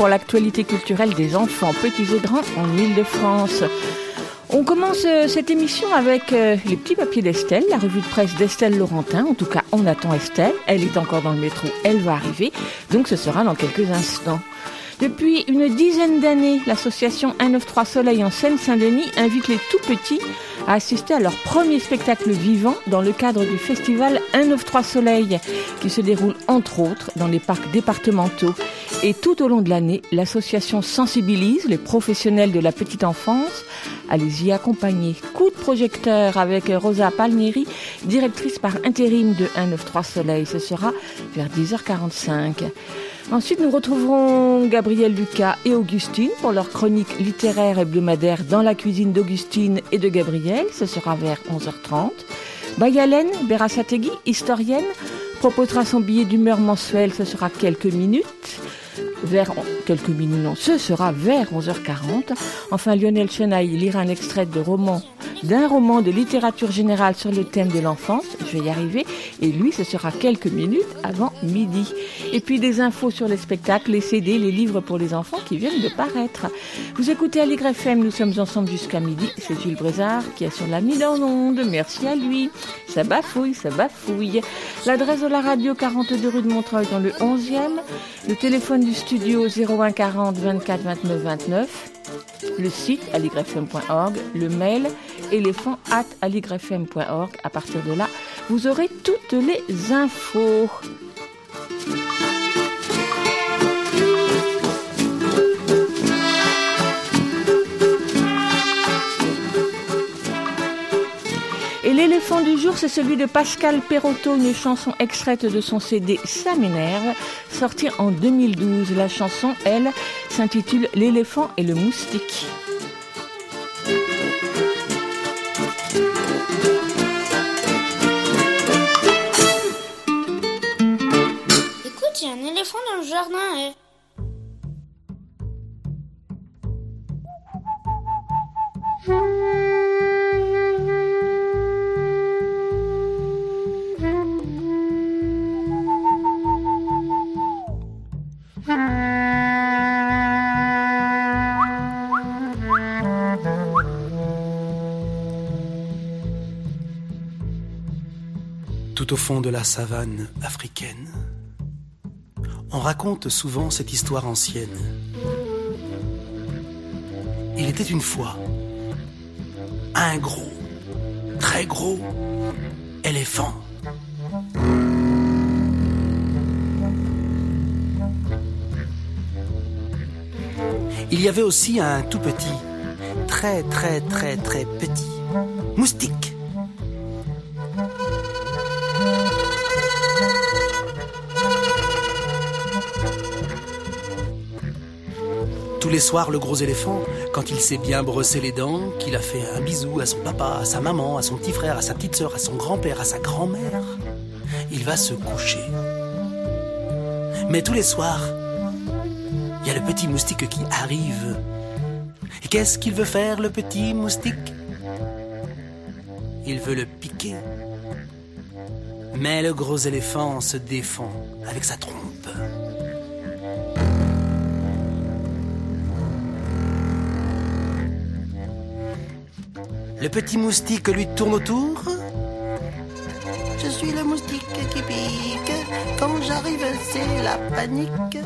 Pour l'actualité culturelle des enfants petits et grands en Ile-de-France. On commence euh, cette émission avec euh, les petits papiers d'Estelle, la revue de presse d'Estelle Laurentin. En tout cas, on attend Estelle. Elle est encore dans le métro, elle va arriver. Donc ce sera dans quelques instants. Depuis une dizaine d'années, l'association 193 Soleil en Seine-Saint-Denis invite les tout petits à assister à leur premier spectacle vivant dans le cadre du festival 193 Soleil, qui se déroule entre autres dans les parcs départementaux. Et tout au long de l'année, l'association sensibilise les professionnels de la petite enfance à les y accompagner. Coup de projecteur avec Rosa Palmieri, directrice par intérim de 193 Soleil. Ce sera vers 10h45. Ensuite, nous retrouverons Gabriel Lucas et Augustine pour leur chronique littéraire hebdomadaire dans la cuisine d'Augustine et de Gabriel. Ce sera vers 11h30. Bayalen Berasategui, historienne, proposera son billet d'humeur mensuel. Ce sera quelques minutes. Vers quelques minutes, non, ce sera vers 11h40. Enfin, Lionel Chenaille lira un extrait de roman, d'un roman de littérature générale sur le thème de l'enfance. Je vais y arriver. Et lui, ce sera quelques minutes avant midi. Et puis des infos sur les spectacles, les CD, les livres pour les enfants qui viennent de paraître. Vous écoutez Aligre FM, nous sommes ensemble jusqu'à midi. C'est Jules Brézard qui assure la mise en onde. Merci à lui. Ça bafouille, ça bafouille. L'adresse de la radio 42 rue de Montreuil dans le 11e. Le téléphone du studio 01 40 24 29 29. Le site aligrefm.org, le mail éléphant at aligrefm.org. À partir de là, vous aurez toutes les infos. L'éléphant du jour, c'est celui de Pascal Perotto, une chanson extraite de son CD Ça sorti en 2012. La chanson, elle, s'intitule L'éléphant et le moustique. Écoute, il y a un éléphant dans le jardin. eh. Au fond de la savane africaine, on raconte souvent cette histoire ancienne. Il était une fois un gros, très gros éléphant. Il y avait aussi un tout petit, très très très très petit moustique. Tous les soirs, le gros éléphant, quand il s'est bien brossé les dents, qu'il a fait un bisou à son papa, à sa maman, à son petit frère, à sa petite sœur, à son grand-père, à sa grand-mère, il va se coucher. Mais tous les soirs, il y a le petit moustique qui arrive. Et qu'est-ce qu'il veut faire, le petit moustique? Il veut le piquer. Mais le gros éléphant se défend avec sa trompe. Petit moustique lui tourne autour. Je suis le moustique qui pique. Quand j'arrive, c'est la panique.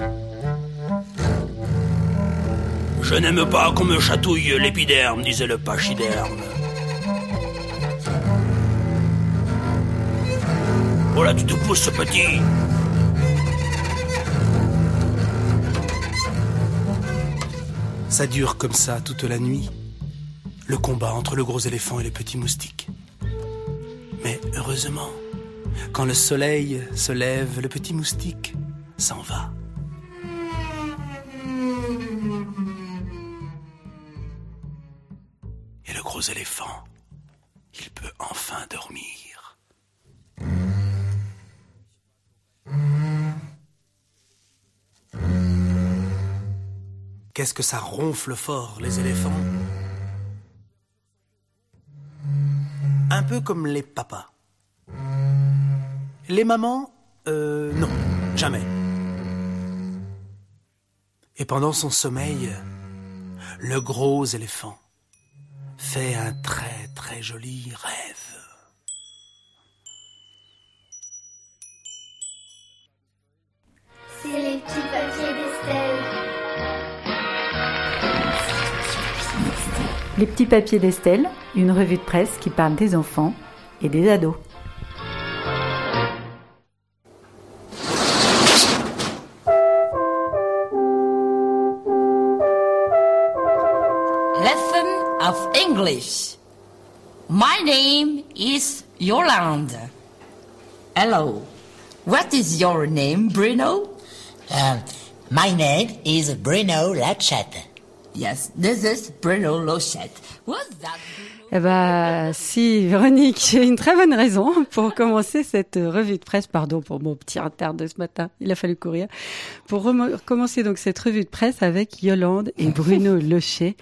Je n'aime pas qu'on me chatouille l'épiderme, disait le pachyderme. Oh là, tu te pousses, petit. Ça dure comme ça toute la nuit. Le combat entre le gros éléphant et le petit moustique. Mais heureusement, quand le soleil se lève, le petit moustique s'en va. Et le gros éléphant, il peut enfin dormir. Qu'est-ce que ça ronfle fort, les éléphants? Comme les papas. Les mamans, euh, non, jamais. Et pendant son sommeil, le gros éléphant fait un très très joli rêve. Les petits papiers d'Estelle, une revue de presse qui parle des enfants et des ados. Lesson of English. My name is Yolande. Hello. What is your name, Bruno? Um, my name is Bruno Lachette. Yes, this is Bruno Lochette. What's that? Eh ben, si, Véronique, j'ai une très bonne raison pour commencer cette revue de presse. Pardon pour mon petit retard de ce matin. Il a fallu courir. Pour commencer donc cette revue de presse avec Yolande et Bruno Lochet,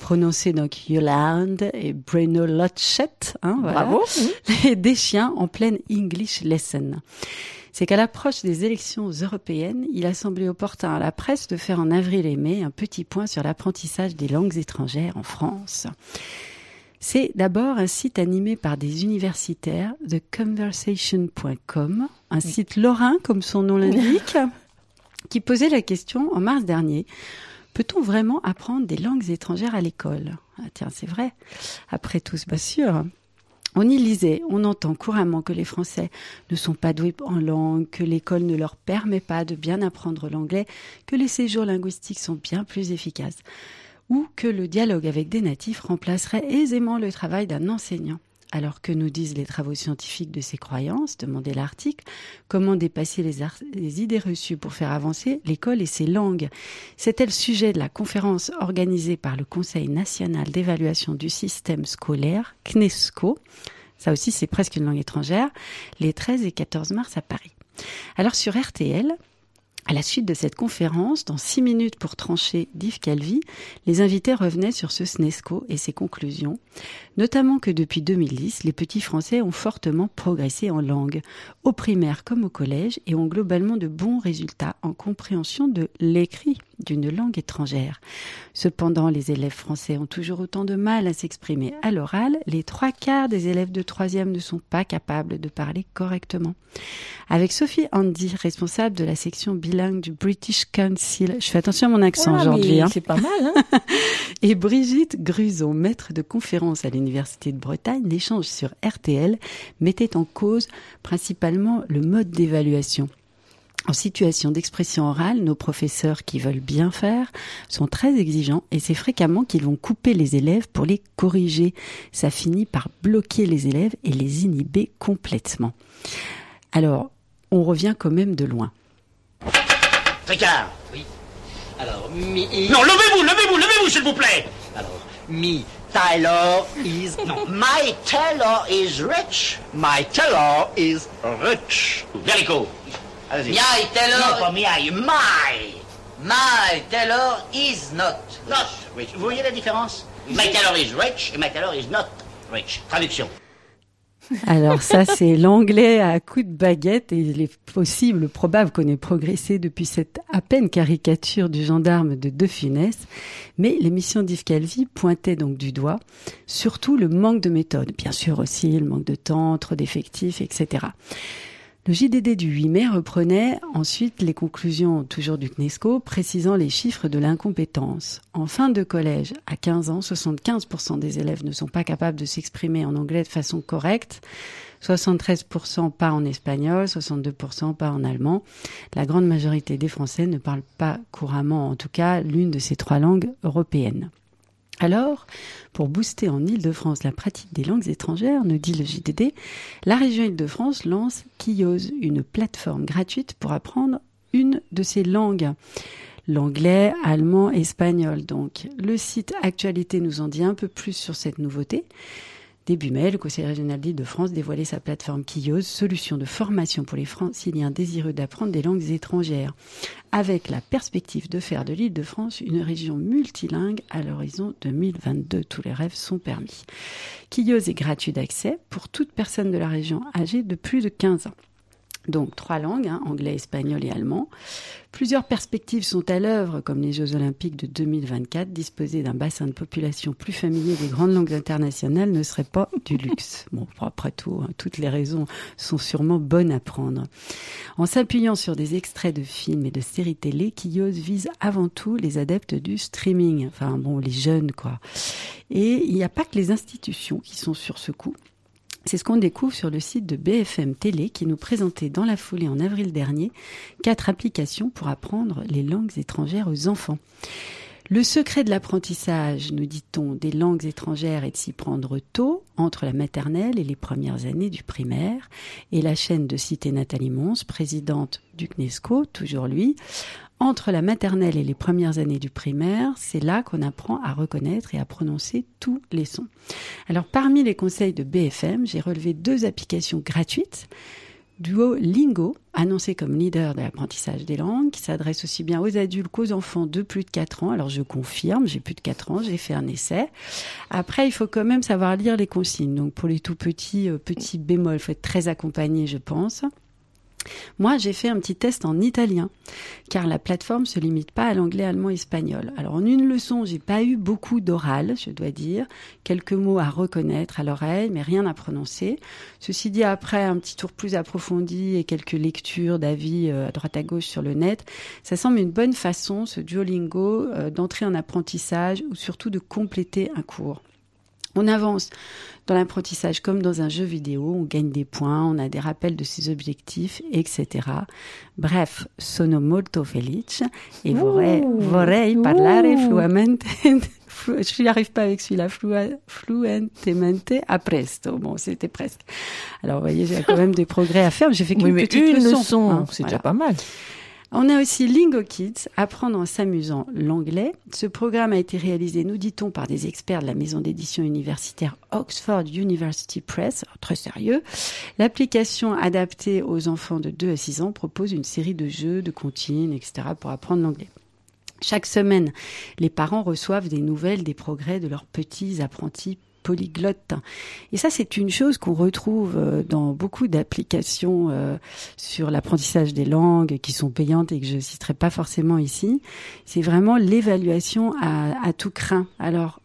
prononcé donc Yolande et Bruno Lochette. Hein, voilà. Bravo. Les des chiens en pleine English lesson. C'est qu'à l'approche des élections européennes, il a semblé opportun à la presse de faire en avril et mai un petit point sur l'apprentissage des langues étrangères en France. C'est d'abord un site animé par des universitaires, theconversation.com, un site lorrain comme son nom l'indique, qui posait la question en mars dernier. Peut-on vraiment apprendre des langues étrangères à l'école? Ah, Tiens, c'est vrai. Après tout, c'est pas sûr. On y lisait, on entend couramment que les Français ne sont pas doués en langue, que l'école ne leur permet pas de bien apprendre l'anglais, que les séjours linguistiques sont bien plus efficaces, ou que le dialogue avec des natifs remplacerait aisément le travail d'un enseignant. Alors que nous disent les travaux scientifiques de ces croyances demandait l'article. Comment dépasser les idées reçues pour faire avancer l'école et ses langues C'était le sujet de la conférence organisée par le Conseil national d'évaluation du système scolaire, CNESCO. Ça aussi, c'est presque une langue étrangère, les 13 et 14 mars à Paris. Alors sur RTL, à la suite de cette conférence, dans six minutes pour trancher d'Yves Calvi, les invités revenaient sur ce SNESCO et ses conclusions, notamment que depuis 2010, les petits Français ont fortement progressé en langue, au primaire comme au collège, et ont globalement de bons résultats en compréhension de l'écrit d'une langue étrangère. Cependant, les élèves français ont toujours autant de mal à s'exprimer à l'oral. Les trois quarts des élèves de troisième ne sont pas capables de parler correctement. Avec Sophie Andy, responsable de la section bilingue du British Council, je fais attention à mon accent aujourd'hui, hein, C'est pas mal, hein et Brigitte Gruson, maître de conférence à l'Université de Bretagne, l'échange sur RTL mettait en cause principalement le mode d'évaluation. En situation d'expression orale, nos professeurs qui veulent bien faire sont très exigeants et c'est fréquemment qu'ils vont couper les élèves pour les corriger. Ça finit par bloquer les élèves et les inhiber complètement. Alors, on revient quand même de loin. Ricard Oui. Alors, mi... Non, levez-vous, levez-vous, levez-vous, s'il vous plaît Alors, mi... Taylor is... Non, my Taylor is rich. My Taylor is rich. Verico. Allez-y. My Taylor- Non, pas my, my. My Taylor is not. Not rich. Vous voyez la différence? My Taylor is rich et my Taylor is not rich. Traduction. Alors ça, c'est l'anglais à coup de baguette et il est possible, probable qu'on ait progressé depuis cette à peine caricature du gendarme de De Funès. Mais l'émission d'Yves Calvi pointait donc du doigt surtout le manque de méthode. Bien sûr aussi le manque de temps, trop d'effectifs, etc. Le JDD du 8 mai reprenait ensuite les conclusions toujours du CNESCO, précisant les chiffres de l'incompétence. En fin de collège, à 15 ans, 75% des élèves ne sont pas capables de s'exprimer en anglais de façon correcte, 73% pas en espagnol, 62% pas en allemand. La grande majorité des Français ne parlent pas couramment, en tout cas, l'une de ces trois langues européennes. Alors, pour booster en Île-de-France la pratique des langues étrangères, nous dit le JDD, la région Île-de-France lance Kios, une plateforme gratuite pour apprendre une de ces langues. L'anglais, allemand, espagnol. Donc, le site Actualité nous en dit un peu plus sur cette nouveauté. Début mai, le Conseil régional d'Île-de-France dévoilait sa plateforme Kios, solution de formation pour les franciliens désireux d'apprendre des langues étrangères, avec la perspective de faire de l'Île-de-France une région multilingue à l'horizon 2022. Tous les rêves sont permis. Kios est gratuit d'accès pour toute personne de la région âgée de plus de 15 ans. Donc trois langues, hein, anglais, espagnol et allemand. Plusieurs perspectives sont à l'œuvre, comme les Jeux olympiques de 2024. Disposer d'un bassin de population plus familier des grandes langues internationales ne serait pas du luxe. Bon, après tout, hein, toutes les raisons sont sûrement bonnes à prendre. En s'appuyant sur des extraits de films et de séries télé, Kios vise avant tout les adeptes du streaming. Enfin bon, les jeunes quoi. Et il n'y a pas que les institutions qui sont sur ce coup. C'est ce qu'on découvre sur le site de BFM Télé qui nous présentait dans la foulée en avril dernier quatre applications pour apprendre les langues étrangères aux enfants. Le secret de l'apprentissage, nous dit-on, des langues étrangères est de s'y prendre tôt, entre la maternelle et les premières années du primaire. Et la chaîne de Cité Nathalie Mons, présidente du CNESCO, toujours lui, entre la maternelle et les premières années du primaire, c'est là qu'on apprend à reconnaître et à prononcer tous les sons. Alors parmi les conseils de BFM, j'ai relevé deux applications gratuites. Duolingo, annoncé comme leader de l'apprentissage des langues, qui s'adresse aussi bien aux adultes qu'aux enfants de plus de 4 ans. Alors je confirme, j'ai plus de 4 ans, j'ai fait un essai. Après, il faut quand même savoir lire les consignes. Donc pour les tout petits, euh, petits bémols, il faut être très accompagné, je pense. Moi, j'ai fait un petit test en italien, car la plateforme se limite pas à l'anglais, allemand, espagnol. Alors, en une leçon, j'ai pas eu beaucoup d'oral, je dois dire, quelques mots à reconnaître à l'oreille, mais rien à prononcer. Ceci dit, après un petit tour plus approfondi et quelques lectures d'avis euh, à droite à gauche sur le net, ça semble une bonne façon, ce Duolingo, euh, d'entrer en apprentissage ou surtout de compléter un cours. On avance dans l'apprentissage comme dans un jeu vidéo, on gagne des points, on a des rappels de ses objectifs, etc. Bref, sono molto felice et vorrei, vorrei parlare fluamente. Je n'y arrive pas avec celui-là, fluentemente a presto. Bon, c'était presque. Alors, vous voyez, j'ai quand même des progrès à faire. J'ai fait qu'une Oui, petite une leçon. leçon, hein, c'est voilà. déjà pas mal. On a aussi Lingo Kids, apprendre en s'amusant l'anglais. Ce programme a été réalisé, nous dit-on, par des experts de la maison d'édition universitaire Oxford University Press, Alors, très sérieux. L'application adaptée aux enfants de 2 à 6 ans propose une série de jeux, de comptines, etc. pour apprendre l'anglais. Chaque semaine, les parents reçoivent des nouvelles des progrès de leurs petits apprentis polyglottes. Et ça, c'est une chose qu'on retrouve euh, dans beaucoup d'applications euh, sur l'apprentissage des langues qui sont payantes et que je citerai pas forcément ici. C'est vraiment l'évaluation à, à tout craint. Alors,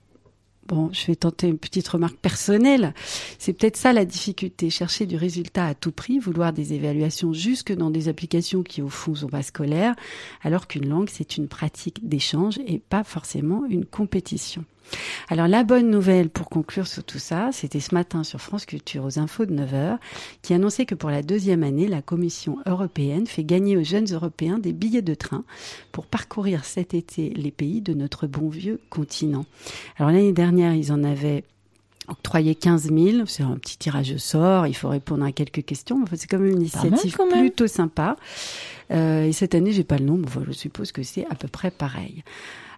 Bon, je vais tenter une petite remarque personnelle. C'est peut-être ça la difficulté, chercher du résultat à tout prix, vouloir des évaluations jusque dans des applications qui au fond sont pas scolaires, alors qu'une langue c'est une pratique d'échange et pas forcément une compétition. Alors la bonne nouvelle pour conclure sur tout ça, c'était ce matin sur France Culture aux infos de 9h, qui annonçait que pour la deuxième année, la Commission européenne fait gagner aux jeunes Européens des billets de train pour parcourir cet été les pays de notre bon vieux continent. Alors l'année dernière, ils en avaient octroyé 15 000. C'est un petit tirage au sort. Il faut répondre à quelques questions. Enfin, c'est quand même une mal, initiative plutôt sympa. Euh, et cette année, j'ai pas le nombre. Enfin, je suppose que c'est à peu près pareil.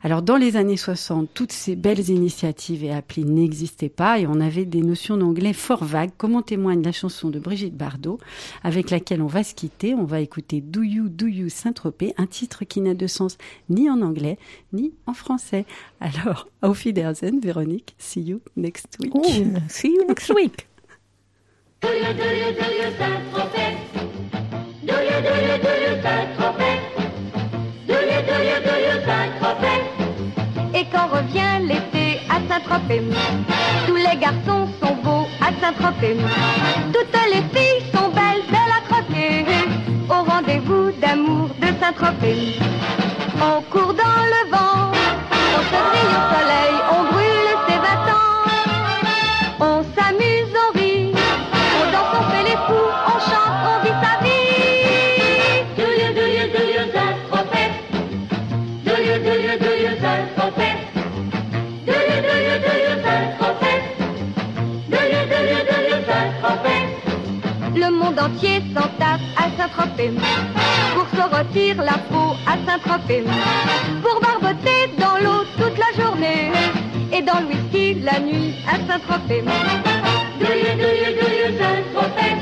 Alors, dans les années 60, toutes ces belles initiatives et applis n'existaient pas et on avait des notions d'anglais fort vagues, comme en témoigne la chanson de Brigitte Bardot, avec laquelle on va se quitter. On va écouter Do You, Do You Saint-Tropez, un titre qui n'a de sens ni en anglais, ni en français. Alors, auf Wiedersehen, Véronique. See you next week. Oh, see you next week. Revient l'été à Saint-Tropez, tous les garçons sont beaux à Saint-Tropez. Toutes les filles sont belles, à croquer. Au rendez-vous d'amour de Saint-Tropez. On court dans le vent, on se au soleil, monde entier s'en tape à Saint-Tropez. Pour se rôtir la peau à Saint-Tropez. Pour barboter dans l'eau toute la journée. Et dans le whisky la nuit à Saint-Tropez. Do you, do you, do you Saint-Tropez?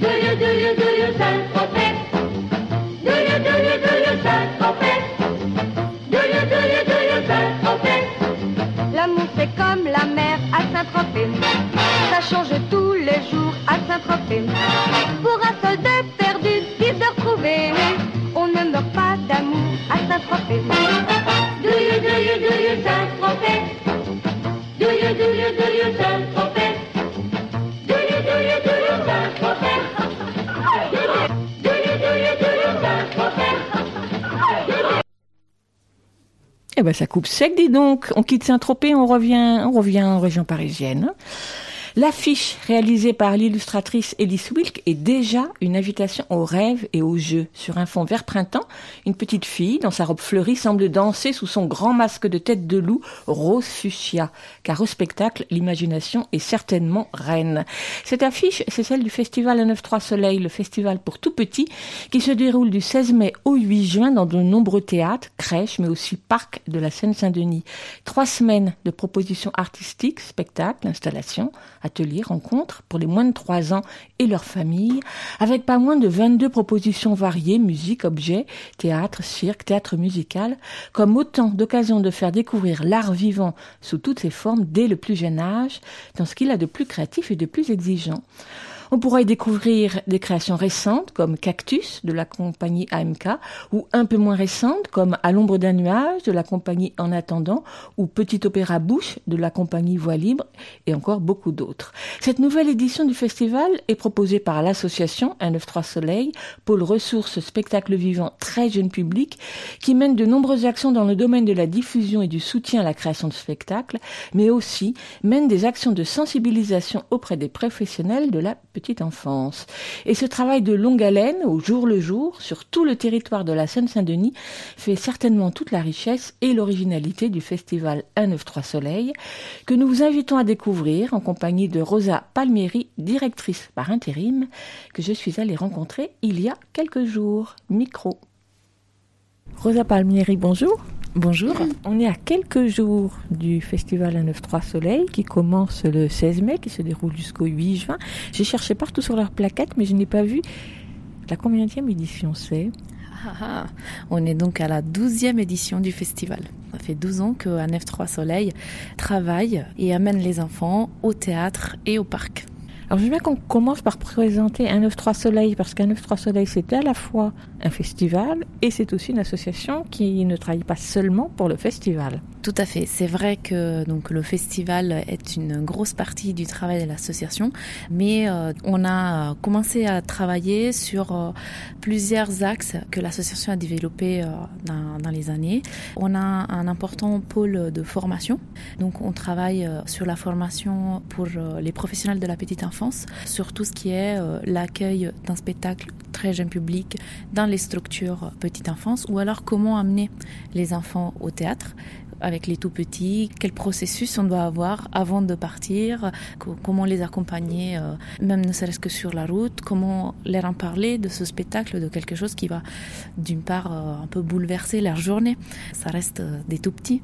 Do you, do you, do you Saint-Tropez? Do you, do you, do you Saint-Tropez? Do you, do you, do you Saint-Tropez? L'amour c'est comme la mer à Saint-Tropez. Ça change tous les jours à Saint-Tropez. Pour un soldat perdu, dix heures trouvées. On ne meurt pas d'amour à Saint-Tropez. Do you, do you, do you Saint-Tropez? Do you, do you, do you Saint-Tropez? Do you, do you, do you Saint-Tropez? Do you, do you, do you, Saint-Tropez? Eh ben, ça coupe sec, dis donc. On quitte Saint-Tropez, on revient, on revient en région parisienne. L'affiche réalisée par l'illustratrice Elise Wilk est déjà une invitation au rêve et au jeu. Sur un fond vert printemps, une petite fille, dans sa robe fleurie, semble danser sous son grand masque de tête de loup, rose fuchsia. Car au spectacle, l'imagination est certainement reine. Cette affiche, c'est celle du festival 193 Soleil, le festival pour tout petit, qui se déroule du 16 mai au 8 juin dans de nombreux théâtres, crèches, mais aussi parcs de la Seine-Saint-Denis. Trois semaines de propositions artistiques, spectacles, installations, ateliers, rencontres pour les moins de 3 ans et leurs familles, avec pas moins de 22 propositions variées, musique, objets, théâtre, cirque, théâtre musical, comme autant d'occasions de faire découvrir l'art vivant sous toutes ses formes dès le plus jeune âge, dans ce qu'il a de plus créatif et de plus exigeant. On pourra y découvrir des créations récentes comme Cactus de la compagnie AMK ou un peu moins récentes comme À l'ombre d'un nuage de la compagnie En attendant ou Petit opéra bouche de la compagnie Voix libre et encore beaucoup d'autres. Cette nouvelle édition du festival est proposée par l'association 193 Soleil, pôle ressources spectacle vivant très jeune public qui mène de nombreuses actions dans le domaine de la diffusion et du soutien à la création de spectacles, mais aussi mène des actions de sensibilisation auprès des professionnels de la petite enfance. Et ce travail de longue haleine, au jour le jour, sur tout le territoire de la Seine-Saint-Denis, fait certainement toute la richesse et l'originalité du festival 193 Soleil, que nous vous invitons à découvrir en compagnie de Rosa Palmieri, directrice par intérim, que je suis allée rencontrer il y a quelques jours. Micro. Rosa Palmieri, bonjour. Bonjour. On est à quelques jours du festival 193 Soleil qui commence le 16 mai, qui se déroule jusqu'au 8 juin. J'ai cherché partout sur leur plaquette, mais je n'ai pas vu la combienième édition c'est? Ah, ah. On est donc à la 12e édition du festival. Ça fait 12 ans que 193 Soleil travaille et amène les enfants au théâtre et au parc. Alors je veux bien qu'on commence par présenter 193 Soleil, parce qu'un 193 Soleil, c'est à la fois un festival et c'est aussi une association qui ne travaille pas seulement pour le festival. Tout à fait. C'est vrai que donc le festival est une grosse partie du travail de l'association, mais euh, on a commencé à travailler sur euh, plusieurs axes que l'association a développés euh, dans, dans, les années. On a un important pôle de formation, donc on travaille euh, sur la formation pour euh, les professionnels de la petite enfance, sur tout ce qui est l'accueil d'un spectacle très jeune public dans les structures petite enfance, ou alors comment amener les enfants au théâtre avec les tout petits, quel processus on doit avoir avant de partir, comment les accompagner, euh, même ne serait-ce que sur la route, comment leur en parler de ce spectacle, de quelque chose qui va d'une part euh, un peu bouleverser leur journée. Ça reste euh, des tout petits.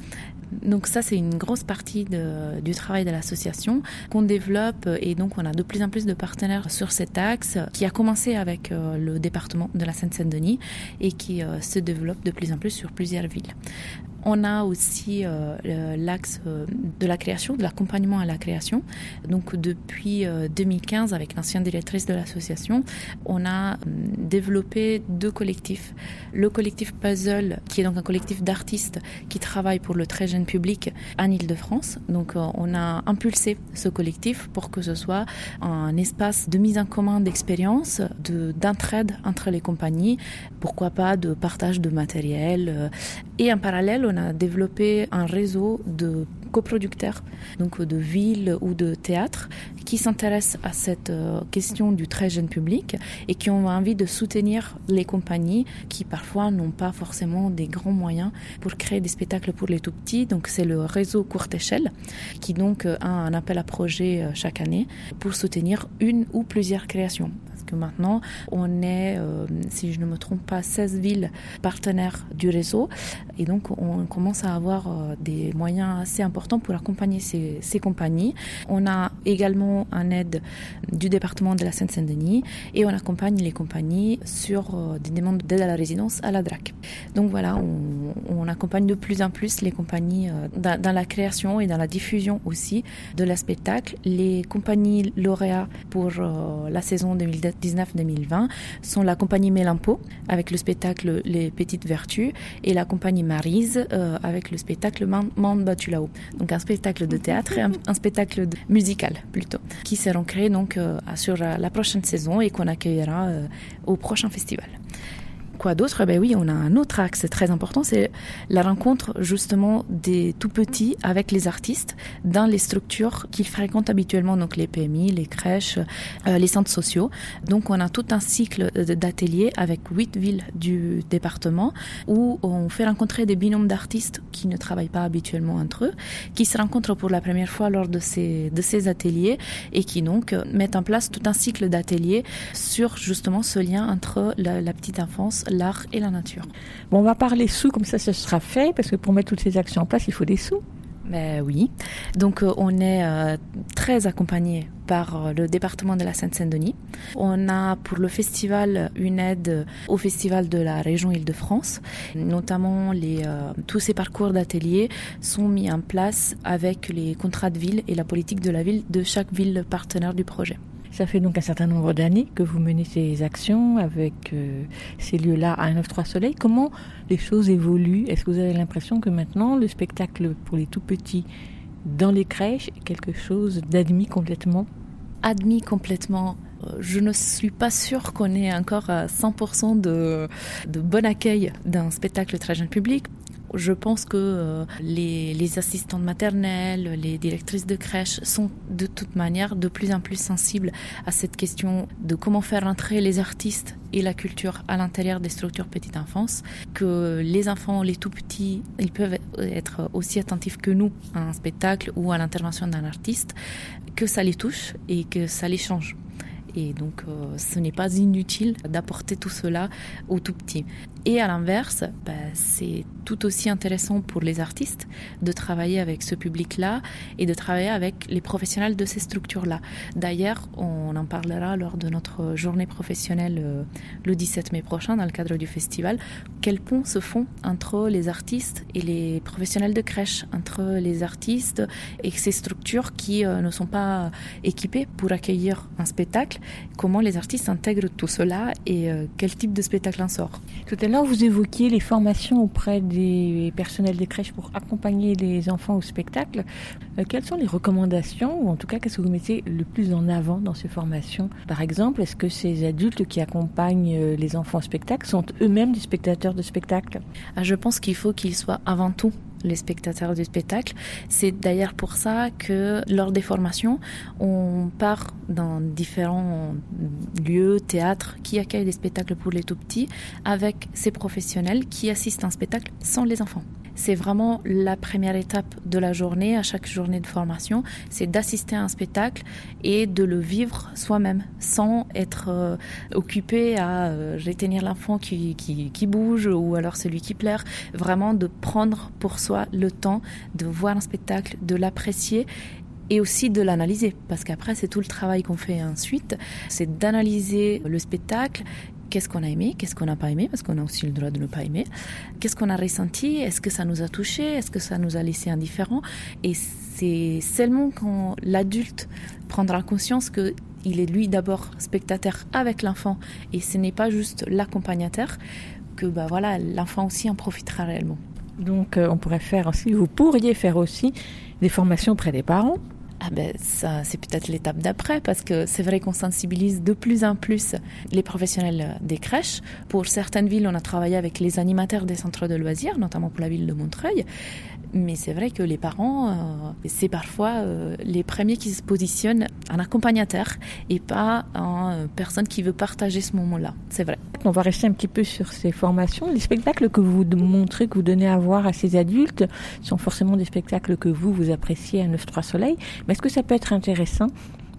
Donc ça, c'est une grosse partie du travail de l'association qu'on développe et donc on a de plus en plus de partenaires sur cet axe qui a commencé avec le département de la Seine-Saint-Denis et qui se développe de plus en plus sur plusieurs villes. On a aussi euh, l'axe euh, de la création, de l'accompagnement à la création. Donc depuis euh, 2015, avec l'ancienne directrice de l'association, on a développé deux collectifs. Le collectif Puzzle, qui est donc un collectif d'artistes qui travaillent pour le très jeune public en Ile-de-France. Donc on a impulsé ce collectif pour que ce soit un espace de mise en commun d'expériences, d'entraide entre les compagnies, pourquoi pas de partage de matériel. Et en parallèle, on a développé un réseau de coproducteurs, donc de villes ou de théâtres, qui s'intéressent à cette euh, question du très jeune public et qui ont envie de soutenir les compagnies qui parfois n'ont pas forcément des grands moyens pour créer des spectacles pour les tout petits. Donc c'est le réseau courte échelle qui donc a un appel à projet chaque année pour soutenir une ou plusieurs créations maintenant, on est, euh, si je ne me trompe pas, 16 villes partenaires du réseau. Et donc, on commence à avoir euh, des moyens assez importants pour accompagner ces, compagnies. On a également un aide du département de la Seine-Saint-Denis et on accompagne les compagnies sur euh, des demandes d'aide à la résidence à la DRAC. Donc voilà, on, on, accompagne de plus en plus les compagnies dans, dans, la création et dans la diffusion aussi de la spectacle. Les compagnies lauréats pour la saison 2010 2019-2020 sont la compagnie Mélampo avec le spectacle Les Petites Vertus et la compagnie Marise euh, avec le spectacle Mande Batulao. Donc un spectacle de théâtre et un, spectacle musical plutôt qui seront créés donc euh, sur la prochaine saison et qu'on accueillera euh, au prochain festival quoi d'autre? Ben oui, on a un autre axe très important, c'est la rencontre justement des tout petits avec les artistes dans les structures qu'ils fréquentent habituellement, donc les PMI, les crèches, euh, les centres sociaux. Donc on a tout un cycle d'ateliers avec huit villes du département où on fait rencontrer des binômes d'artistes qui ne travaillent pas habituellement entre eux, qui se rencontrent pour la première fois lors de ces, de ces ateliers et qui donc mettent en place tout un cycle d'ateliers sur justement ce lien entre la petite enfance, l'art et la nature. Bon, on va parler sous, comme ça, ce sera fait, parce que pour mettre toutes ces actions en place, il faut des sous. Ben oui. Donc euh, on est euh, très accompagné par euh, le département de la Seine-Saint-Denis. On a pour le festival une aide au festival de la région Île-de-France. Notamment les, tous ces parcours d'ateliers sont mis en place avec les contrats de ville et la politique de la ville de chaque ville partenaire du projet. Ça fait donc un certain nombre d'années que vous menez ces actions avec euh, ces lieux-là à 193 Soleil. Comment les choses évoluent? Est-ce que vous avez l'impression que maintenant le spectacle pour les tout petits dans les crèches est quelque chose d'admis complètement? Admis complètement. Euh, je ne suis pas sûre qu'on ait encore 100% de, de bon accueil d'un spectacle très jeune public je pense que euh, les, assistantes maternelles, les directrices de crèche sont de toute manière de plus en plus sensibles à cette question de comment faire entrer les artistes et la culture à l'intérieur des structures petite enfance, que les enfants, les tout petits, ils peuvent être aussi attentifs que nous à un spectacle ou à l'intervention d'un artiste, que ça les touche et que ça les change. Et donc, euh, ce n'est pas inutile d'apporter tout cela aux tout petits. Et à l'inverse, bah, c'est tout aussi intéressant pour les artistes de travailler avec ce public-là et de travailler avec les professionnels de ces structures-là. D'ailleurs, on en parlera lors de notre journée professionnelle euh, le 17 mai prochain dans le cadre du festival. Quels ponts se font entre les artistes et les professionnels de crèche, entre les artistes et ces structures qui euh, ne sont pas équipées pour accueillir un spectacle? Comment les artistes intègrent tout cela et euh, quel type de spectacle en sort? Tout à l'heure, vous évoquiez les formations auprès des personnels des crèches pour accompagner les enfants au spectacle. Euh, quelles sont les recommandations, ou en tout cas, qu'est-ce que vous mettez le plus en avant dans ces formations? Par exemple, est-ce que ces adultes qui accompagnent euh, les enfants au spectacle sont eux-mêmes des spectateurs de spectacle? Ah, Je pense qu'il faut qu'ils soient avant tout les spectateurs du spectacle. C'est d'ailleurs pour ça que lors des formations, on part dans différents lieux, théâtres qui accueillent des spectacles pour les tout petits avec ces professionnels qui assistent à un spectacle sans les enfants. C'est vraiment la première étape de la journée, à chaque journée de formation, c'est d'assister à un spectacle et de le vivre soi-même, sans être euh, occupé à euh, l'enfant qui, qui, qui, bouge ou alors celui qui pleure. Vraiment de prendre pour soi le temps de voir un spectacle, de l'apprécier et aussi de l'analyser parce qu'après c'est tout le travail qu'on fait ensuite c'est d'analyser le spectacle qu'est-ce qu'on a aimé, qu'est-ce qu'on n'a pas aimé, parce qu'on a aussi le droit de ne pas aimer, qu'est-ce qu'on a ressenti, est-ce que ça nous a touché, est-ce que ça nous a laissé indifférents. Et c'est seulement quand l'adulte prendra conscience que il est lui d'abord spectateur avec l'enfant et ce n'est pas juste l'accompagnateur que bah voilà l'enfant aussi en profitera réellement. Donc euh, on pourrait faire aussi, vous pourriez faire aussi des formations auprès des parents ah ben ça c'est peut-être l'étape d'après parce que c'est vrai qu'on sensibilise de plus en plus les professionnels des crèches. Pour certaines villes, on a travaillé avec les animateurs des centres de loisirs, notamment pour la ville de Montreuil. Mais c'est vrai que les parents, euh, c'est parfois euh, les premiers qui se positionnent en accompagnateur et pas en euh, personne qui veut partager ce moment-là. C'est vrai. On va rester un petit peu sur ces formations. Les spectacles que vous montrez, que vous donnez à voir à ces adultes, sont forcément des spectacles que vous, vous appréciez à 9-3 Soleil. Mais est-ce que ça peut être intéressant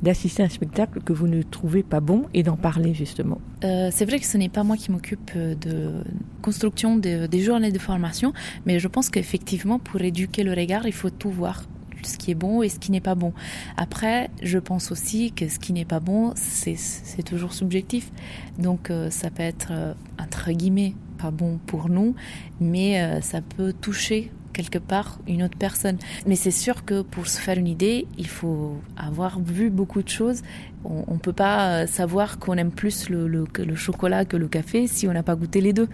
d'assister à un spectacle que vous ne trouvez pas bon et d'en parler justement euh, C'est vrai que ce n'est pas moi qui m'occupe de construction des journées de formation, mais je pense qu'effectivement pour éduquer le regard, il faut tout voir ce qui est bon et ce qui n'est pas bon. Après, je pense aussi que ce qui n'est pas bon, c'est toujours subjectif. Donc euh, ça peut être, euh, entre guillemets, pas bon pour nous, mais ça peut toucher quelque part une autre personne. Mais c'est sûr que pour se faire une idée, il faut avoir vu beaucoup de choses. On ne peut pas savoir qu'on aime plus le, le, chocolat que le café si on n'a pas goûté les deux.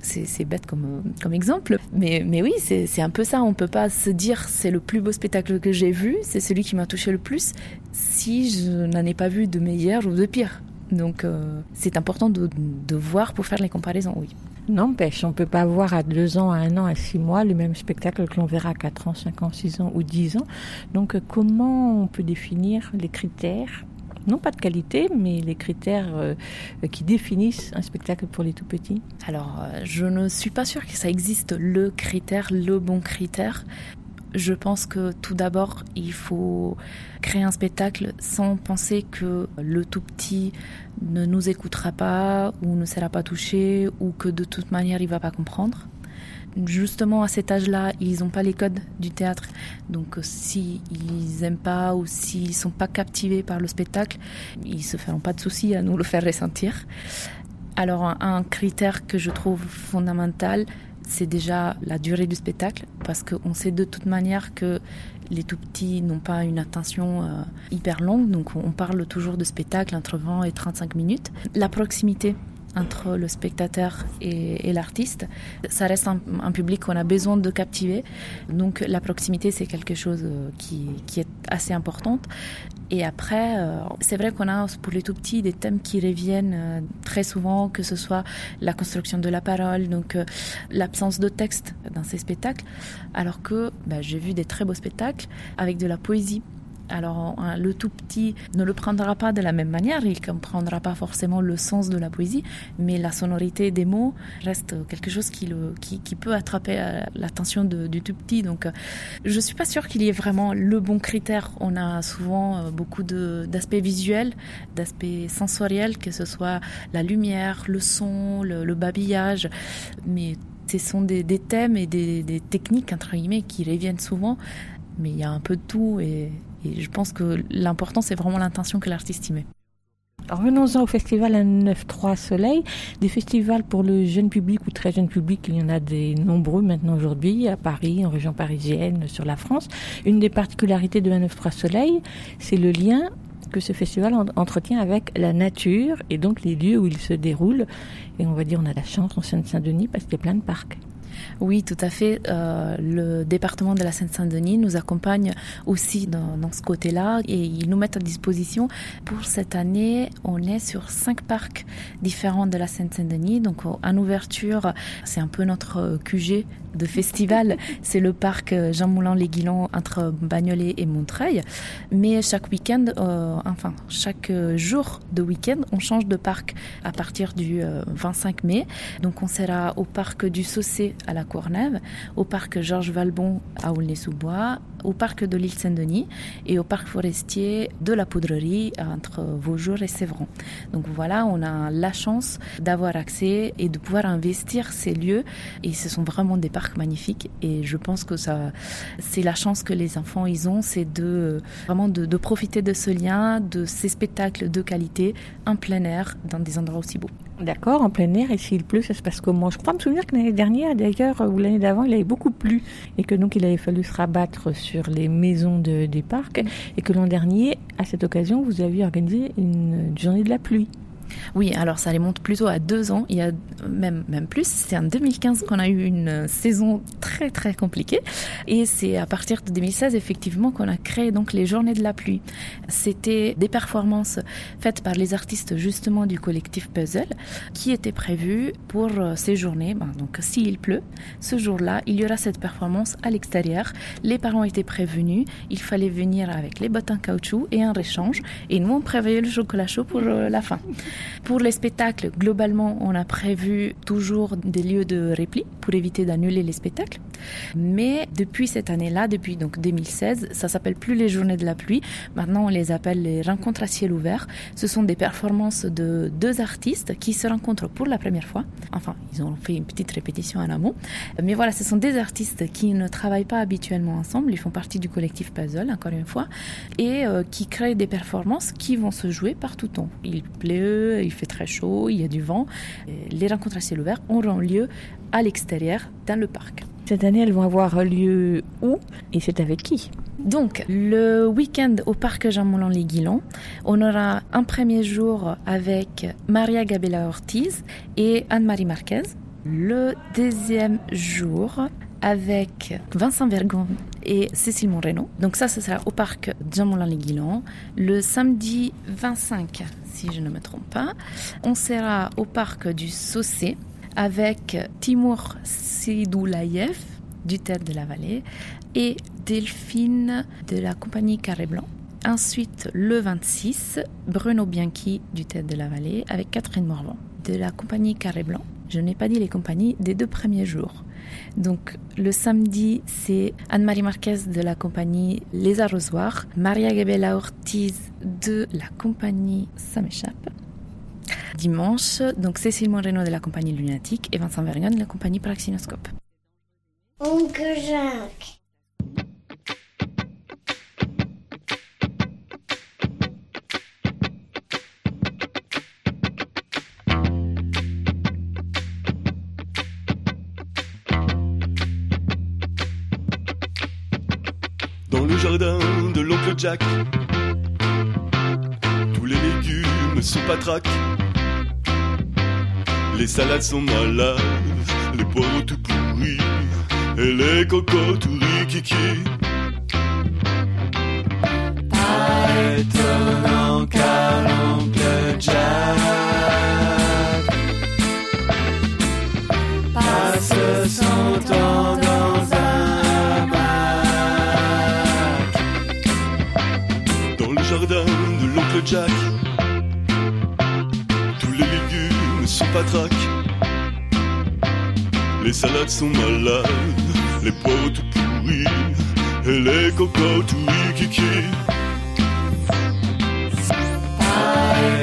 C'est bête comme, comme exemple. Mais, mais oui, c'est un peu ça. On ne peut pas se dire c'est le plus beau spectacle que j'ai vu, c'est celui qui m'a touché le plus, si je n'en ai pas vu de meilleur ou de pire. Donc euh, c'est important de, de voir pour faire les comparaisons, oui. N'empêche, on ne peut pas voir à deux ans, à un an, à six mois le même spectacle que l'on verra à quatre ans, cinq ans, six ans ou dix ans. Donc comment on peut définir les critères? Non pas de qualité, mais les critères euh, qui définissent un spectacle pour les tout petits Alors, euh, je ne suis pas sûre que ça existe le critère, le bon critère. Je pense que tout d'abord, il faut créer un spectacle sans penser que le tout petit ne nous écoutera pas ou ne sera pas touché ou que de toute manière il va pas comprendre. Justement à cet âge-là, ils n'ont pas les codes du théâtre. Donc s'ils n'aiment pas ou s'ils sont pas captivés par le spectacle, ils se feront pas de soucis à nous le faire ressentir. Alors un critère que je trouve fondamental, c'est déjà la durée du spectacle, parce qu'on sait de toute manière que les tout petits n'ont pas une attention euh, hyper longue, donc on parle toujours de spectacle entre 20 et 35 minutes. La proximité entre le spectateur et, l'artiste. Ça reste un, public qu'on a besoin de captiver. Donc la proximité, c'est quelque chose euh, qui, qui, est assez importante. Et après, euh, c'est vrai qu'on a pour les tout petits des thèmes qui reviennent euh, très souvent, que ce soit la construction de la parole, donc l'absence de texte dans ces spectacles. Alors que bah, j'ai vu des très beaux spectacles avec de la poésie alors le tout petit ne le prendra pas de la même manière, il comprendra pas forcément le sens de la poésie, mais la sonorité des mots reste quelque chose qui, peut attraper euh, l'attention du tout petit. Donc je suis pas sûre qu'il y ait vraiment le bon critère. On a souvent euh, beaucoup d'aspects visuels, d'aspects sensoriels, que ce soit la lumière, le son, le, babillage, mais ce sont des, thèmes et des, des techniques entre guillemets qui reviennent souvent mais il y a un peu de tout et, et je pense que l'important, c'est vraiment l'intention que l'artiste y. Revenons-en au festival 1-9-3 Soleil, des festivals pour le jeune public ou très jeune public, il y en a des nombreux maintenant aujourd'hui, à Paris, en région parisienne, sur la France. Une des particularités de 1-9-3 Soleil, c'est le lien que ce festival entretient avec la nature et donc les lieux où il se déroule. Et on va dire on a la chance en Seine-Saint-Denis parce qu'il y a plein de parcs. Oui, tout à fait. Euh, le département de la Seine-Saint-Denis nous accompagne aussi dans, ce côté-là et ils nous mettent à disposition. Pour cette année, on est sur cinq parcs différents de la Seine-Saint-Denis. Donc en ouverture, c'est un peu notre QG de festival. c'est le parc Jean Moulin-les-Guilans entre Bagnolet et Montreuil. Mais chaque week-end, euh, enfin chaque jour de week-end, on change de parc à partir du 25 euh, mai. Donc on sera au parc du Saucé à la Courneuve, au parc Georges Valbon à Aulnay-sous-Bois, au parc de l'île Saint-Denis et au parc forestier de la Poudrerie entre Vaujour et Sévran. Donc voilà, on a la chance d'avoir accès et de pouvoir investir ces lieux. Et ce sont vraiment des parcs magnifiques. Et je pense que ça c'est la chance que les enfants ils ont, c'est de vraiment de, de profiter de ce lien, de ces spectacles de qualité en plein air dans des endroits aussi beaux. D'accord, en plein air, et s'il pleut, ça se passe comment? Je crois me souvenir que l'année dernière, d'ailleurs, ou l'année d'avant, il avait beaucoup plu, et que donc il avait fallu se rabattre sur les maisons des parcs, et que l'an dernier, à cette occasion, vous aviez organisé une journée de la pluie. Oui, alors ça remonte plutôt à deux ans, il y a même, même plus. C'est en 2015 qu'on a eu une saison très très compliquée. Et c'est à partir de 2016 effectivement qu'on a créé donc les Journées de la pluie. C'était des performances faites par les artistes justement du collectif Puzzle qui étaient prévues pour euh, ces journées. Ben, donc s'il pleut, ce jour-là, il y aura cette performance à l'extérieur. Les parents étaient prévenus, il fallait venir avec les bottes en caoutchouc et un échange. Et nous, on prévoyait le chocolat chaud pour euh, la fin. Pour les spectacles, globalement, on a prévu toujours des lieux de répli pour éviter d'annuler les spectacles. Mais depuis cette année-là, depuis donc 2016, ça s'appelle plus les journées de la pluie. Maintenant, on les appelle les rencontres à ciel ouvert. Ce sont des performances de deux artistes qui se rencontrent pour la première fois. Enfin, ils ont fait une petite répétition en amont. Mais voilà, ce sont des artistes qui ne travaillent pas habituellement ensemble. Ils font partie du collectif Puzzle, encore une fois, et euh, qui créent des performances qui vont se jouer par tout temps. Il fait très chaud, il y a du vent. Les rencontres à ciel ouvert auront lieu à l'extérieur, dans le parc. Cette année, elles vont avoir lieu où et c'est avec qui? Donc, le week-end au parc Jean-Moulin-les-Guilons, on aura un premier jour avec Maria Gabela Ortiz et Anne-Marie Marquez. Le deuxième jour avec Vincent Vergon et Cécile Moreno. Donc ça, ce sera au parc Jean-Moulin-les-Guilons. Le samedi 25, si je ne me trompe pas, on sera au parc du Saucé avec Timur Sidoulayev du Théâtre de la Vallée et Delphine de la compagnie Carré Blanc. Ensuite, le 26, Bruno Bianchi du Théâtre de la Vallée avec Catherine Morvan de la compagnie Carré Blanc. Je n'ai pas dit les compagnies des deux premiers jours. Donc le samedi, c'est Anne-Marie Marquez de la compagnie Les Arrosoirs, Maria Gabela Ortiz de la compagnie Ça m'échappe. Dimanche, donc Cécile Moreno de la compagnie Lunatique et Vincent Vergon de la compagnie Praxinoscope. Oncle Jacques. Jack, tous les légumes sont patraques. Les salades sont malades, les poireaux tout pourris, et les cocos tout rikiki. Pas étonnant l'oncle Jack Jack, tous les légumes sont patraques. Les salades sont malades, les poireaux tout pourris, et les cocos tout rikiki.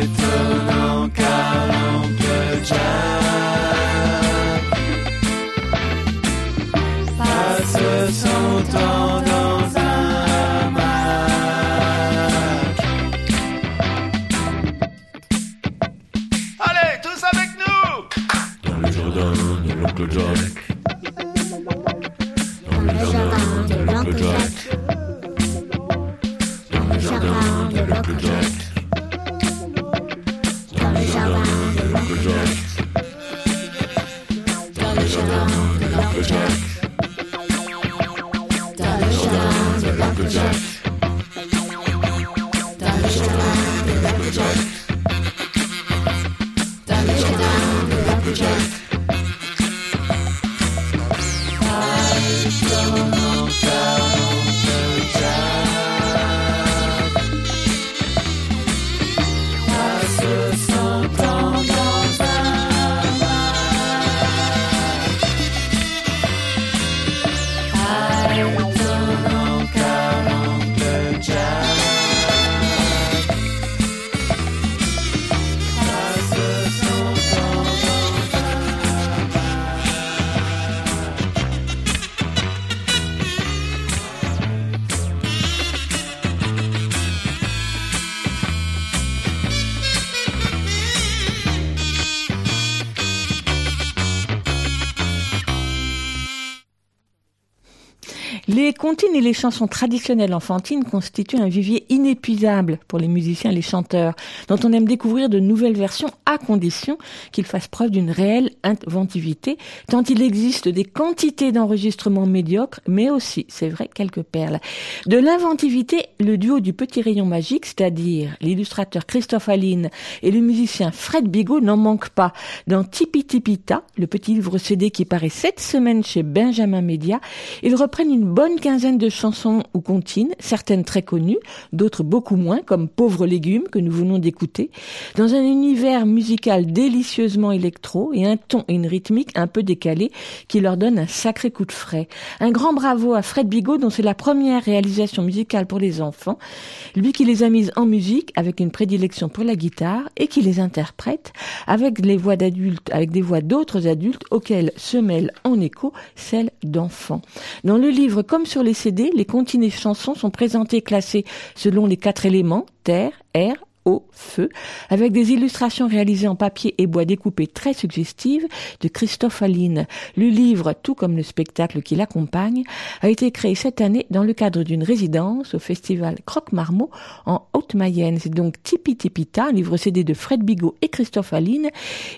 Étonnant car l'oncle Jack passe son temps Les comptines et les chansons traditionnelles enfantines constituent un vivier inépuisable pour les musiciens et les chanteurs, dont on aime découvrir de nouvelles versions à condition qu'ils fassent preuve d'une réelle inventivité, tant il existe des quantités d'enregistrements médiocres, mais aussi, c'est vrai, quelques perles. De l'inventivité, le duo du petit rayon magique, c'est-à-dire l'illustrateur Christophe Aline et le musicien Fred Bigot n'en manque pas. Dans Tipi Tipita, le petit livre CD qui paraît cette semaine chez Benjamin Media, ils reprennent une bonne quinzaine de chansons ou comptines, certaines très connues, d'autres beaucoup moins, comme Pauvre légumes que nous venons d'écouter, dans un univers musical délicieusement électro et un ton et une rythmique un peu décalés qui leur donne un sacré coup de frais. Un grand bravo à Fred Bigot dont c'est la première réalisation musicale pour les enfants, lui qui les a mises en musique avec une prédilection pour la guitare et qui les interprète avec les voix d'adultes, avec des voix d'autres adultes auxquelles se mêlent en écho celles d'enfants. Dans le livre comme sur les CD, les comptines et chansons sont présentées classées selon les quatre éléments, terre, air, au feu, avec des illustrations réalisées en papier et bois découpé très suggestives de Christophe Aline. Le livre, tout comme le spectacle qui l'accompagne, a été créé cette année dans le cadre d'une résidence au festival Croque-Marmot en Haute-Mayenne. C'est donc Tipi Tipita, livre CD de Fred Bigot et Christophe Aline,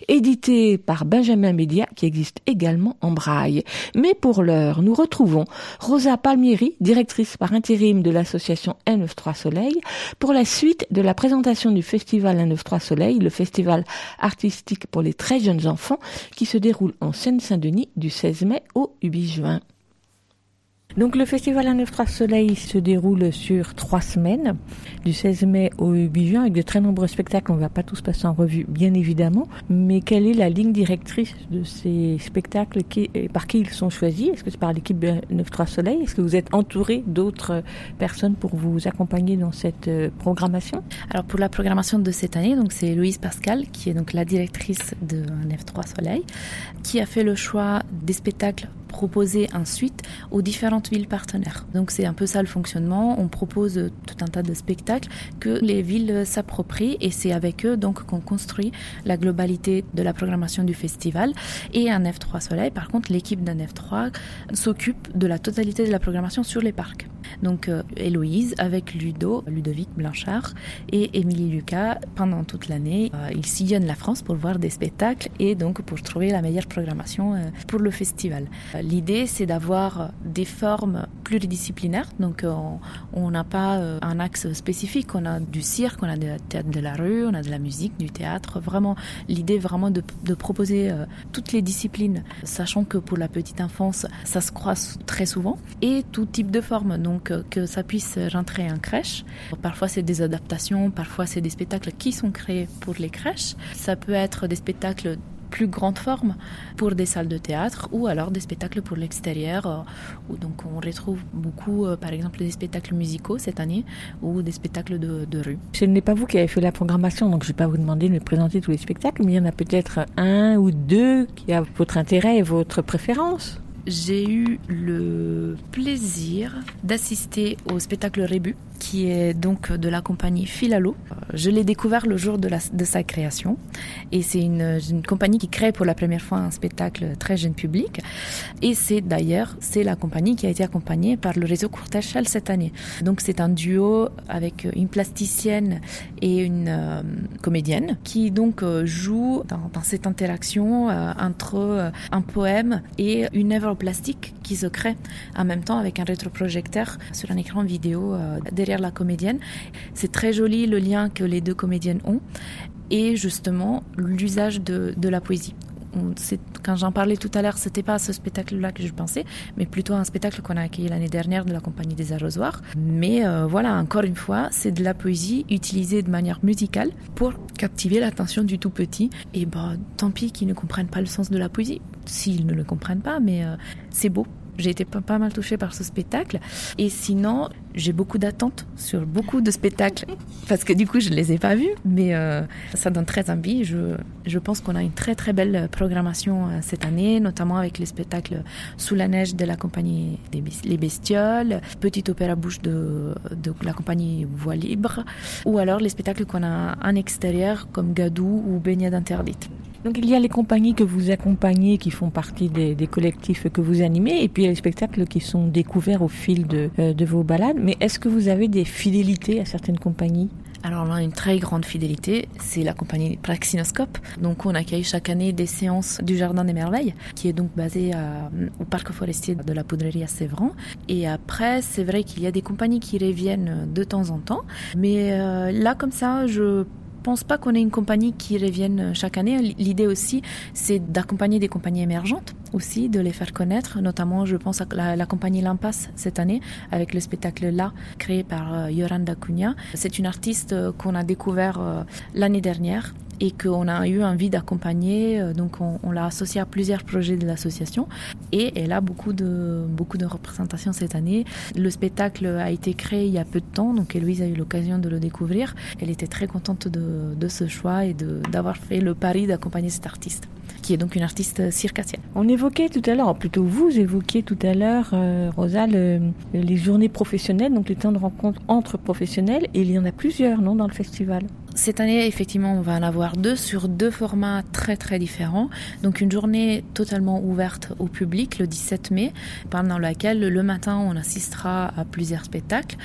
édité par Benjamin Média, qui existe également en braille. Mais pour l'heure, nous retrouvons Rosa Palmieri, directrice par intérim de l'association N93 Soleil, pour la suite de la présentation du festival 193 Soleil, le festival artistique pour les très jeunes enfants qui se déroule en Seine-Saint-Denis du 16 mai au 8 juin. Donc le festival 193 Soleil se déroule sur trois semaines, du 16 mai au 8 juin, avec de très nombreux spectacles. On ne va pas tous passer en revue, bien évidemment. Mais quelle est la ligne directrice de ces spectacles et par qui ils sont choisis? Est-ce que c'est par l'équipe 193 Soleil? Est-ce que vous êtes entouré d'autres personnes pour vous accompagner dans cette euh, programmation? Alors pour la programmation de cette année, c'est Louise Pascal qui est donc la directrice de 193 Soleil, qui a fait le choix des spectacles proposés ensuite aux différentes villes partenaires. Donc c'est un peu ça le fonctionnement. On propose tout un tas de spectacles que les villes s'approprient et c'est avec eux donc qu'on construit la globalité de la programmation du festival. Et un F3 Soleil, par contre, l'équipe d'un F3 s'occupe de la totalité de la programmation sur les parcs. Donc euh, Héloïse avec Ludo, Ludovic Blanchard et Émilie Lucas pendant toute l'année. Euh, ils sillonnent la France pour voir des spectacles et donc pour trouver la meilleure programmation euh, pour le festival. L'idée c'est d'avoir des formes pluridisciplinaires. Donc on n'a pas un axe spécifique. On a du cirque, on a de la théâtre de la rue, on a de la musique, du théâtre. Vraiment l'idée vraiment de, de proposer toutes les disciplines, sachant que pour la petite enfance ça se croise très souvent et tout type de forme. Donc que ça puisse rentrer en crèche. Parfois c'est des adaptations, parfois c'est des spectacles qui sont créés pour les crèches. Ça peut être des spectacles plus grande forme pour des salles de théâtre ou alors des spectacles pour l'extérieur où donc on retrouve beaucoup par exemple des spectacles musicaux cette année ou des spectacles de, de rue. Ce n'est pas vous qui avez fait la programmation donc je ne vais pas vous demander de me présenter tous les spectacles mais il y en a peut-être un ou deux qui a votre intérêt et votre préférence j'ai eu le plaisir d'assister au spectacle Rébu, qui est donc de la compagnie Filalo. Je l'ai découvert le jour de, sa création. Et c'est une, compagnie qui crée pour la première fois un spectacle très jeune public. Et c'est d'ailleurs, c'est la compagnie qui a été accompagnée par le réseau Courte Échelle cette année. Donc c'est un duo avec une plasticienne et une euh, comédienne qui donc euh, joue dans, cette interaction euh, entre euh, un poème et une œuvre plastique qui se crée en même temps avec un rétroprojecteur sur un écran vidéo euh, derrière la comédienne. C'est très joli le lien que les deux comédiennes ont et justement l'usage de, de la poésie quand j'en parlais tout à l'heure, c'était pas à ce spectacle-là que je pensais, mais plutôt à un spectacle qu'on a accueilli l'année dernière de la compagnie des arrosoirs. Mais euh, voilà, encore une fois, c'est de la poésie utilisée de manière musicale pour captiver l'attention du tout petit. Et bah, tant pis qu'ils ne comprennent pas le sens de la poésie, s'ils ne le comprennent pas, mais euh, c'est beau. J'ai été pas, pas, mal touchée par ce spectacle. Et sinon, j'ai beaucoup d'attentes sur beaucoup de spectacles parce que du coup, je ne les ai pas vus, mais euh, ça donne très envie. Je, je pense qu'on a une très très belle programmation euh, cette année, notamment avec les spectacles Sous la neige de la compagnie des, Les Bestioles, Petit Opéra Bouche de, de la compagnie Voix Libre, ou alors les spectacles qu'on a en extérieur comme Gadou ou Baignade Interdite. Donc il y a les compagnies que vous accompagnez qui font partie des, des collectifs que vous animez et puis il y a les spectacles qui sont découverts au fil de, euh, de vos balades. Mais est-ce que vous avez des fidélités à certaines compagnies? Alors on a une très grande fidélité, c'est la compagnie Praxinoscope. Donc on accueille chaque année des séances du Jardin des Merveilles, qui est donc basé à, au parc forestier de la Poudrerie à Sévran. Et après, c'est vrai qu'il y a des compagnies qui reviennent de temps en temps, mais euh, là comme ça, je pense pas qu'on ait une compagnie qui revienne chaque année. L'idée aussi, c'est d'accompagner des compagnies émergentes aussi, de les faire connaître. Notamment, je pense à la, compagnie Lampas cette année, avec le spectacle Là, créé par euh, Yoranda Cunha. C'est une artiste euh, qu'on a découvert euh, l'année dernière et qu'on a eu envie d'accompagner. euh, Donc, on, l'a associée à plusieurs projets de l'association et elle a beaucoup de, beaucoup de représentations cette année. Le spectacle a été créé il y a peu de temps, donc Héloïse a eu l'occasion de le découvrir. Elle était très contente de, ce choix et d'avoir fait le pari d'accompagner cette artiste qui est donc une artiste circassienne. On évoquait tout à l'heure, plutôt vous évoquiez tout à l'heure, euh, Rosa, le- les journées professionnelles, donc les temps de rencontre entre professionnels, et il y en a plusieurs, non, dans le festival? Cette année, effectivement, on va en avoir deux sur deux formats très très différents. Donc une journée totalement ouverte au public le 17 mai, pendant laquelle le matin on assistera à plusieurs spectacles.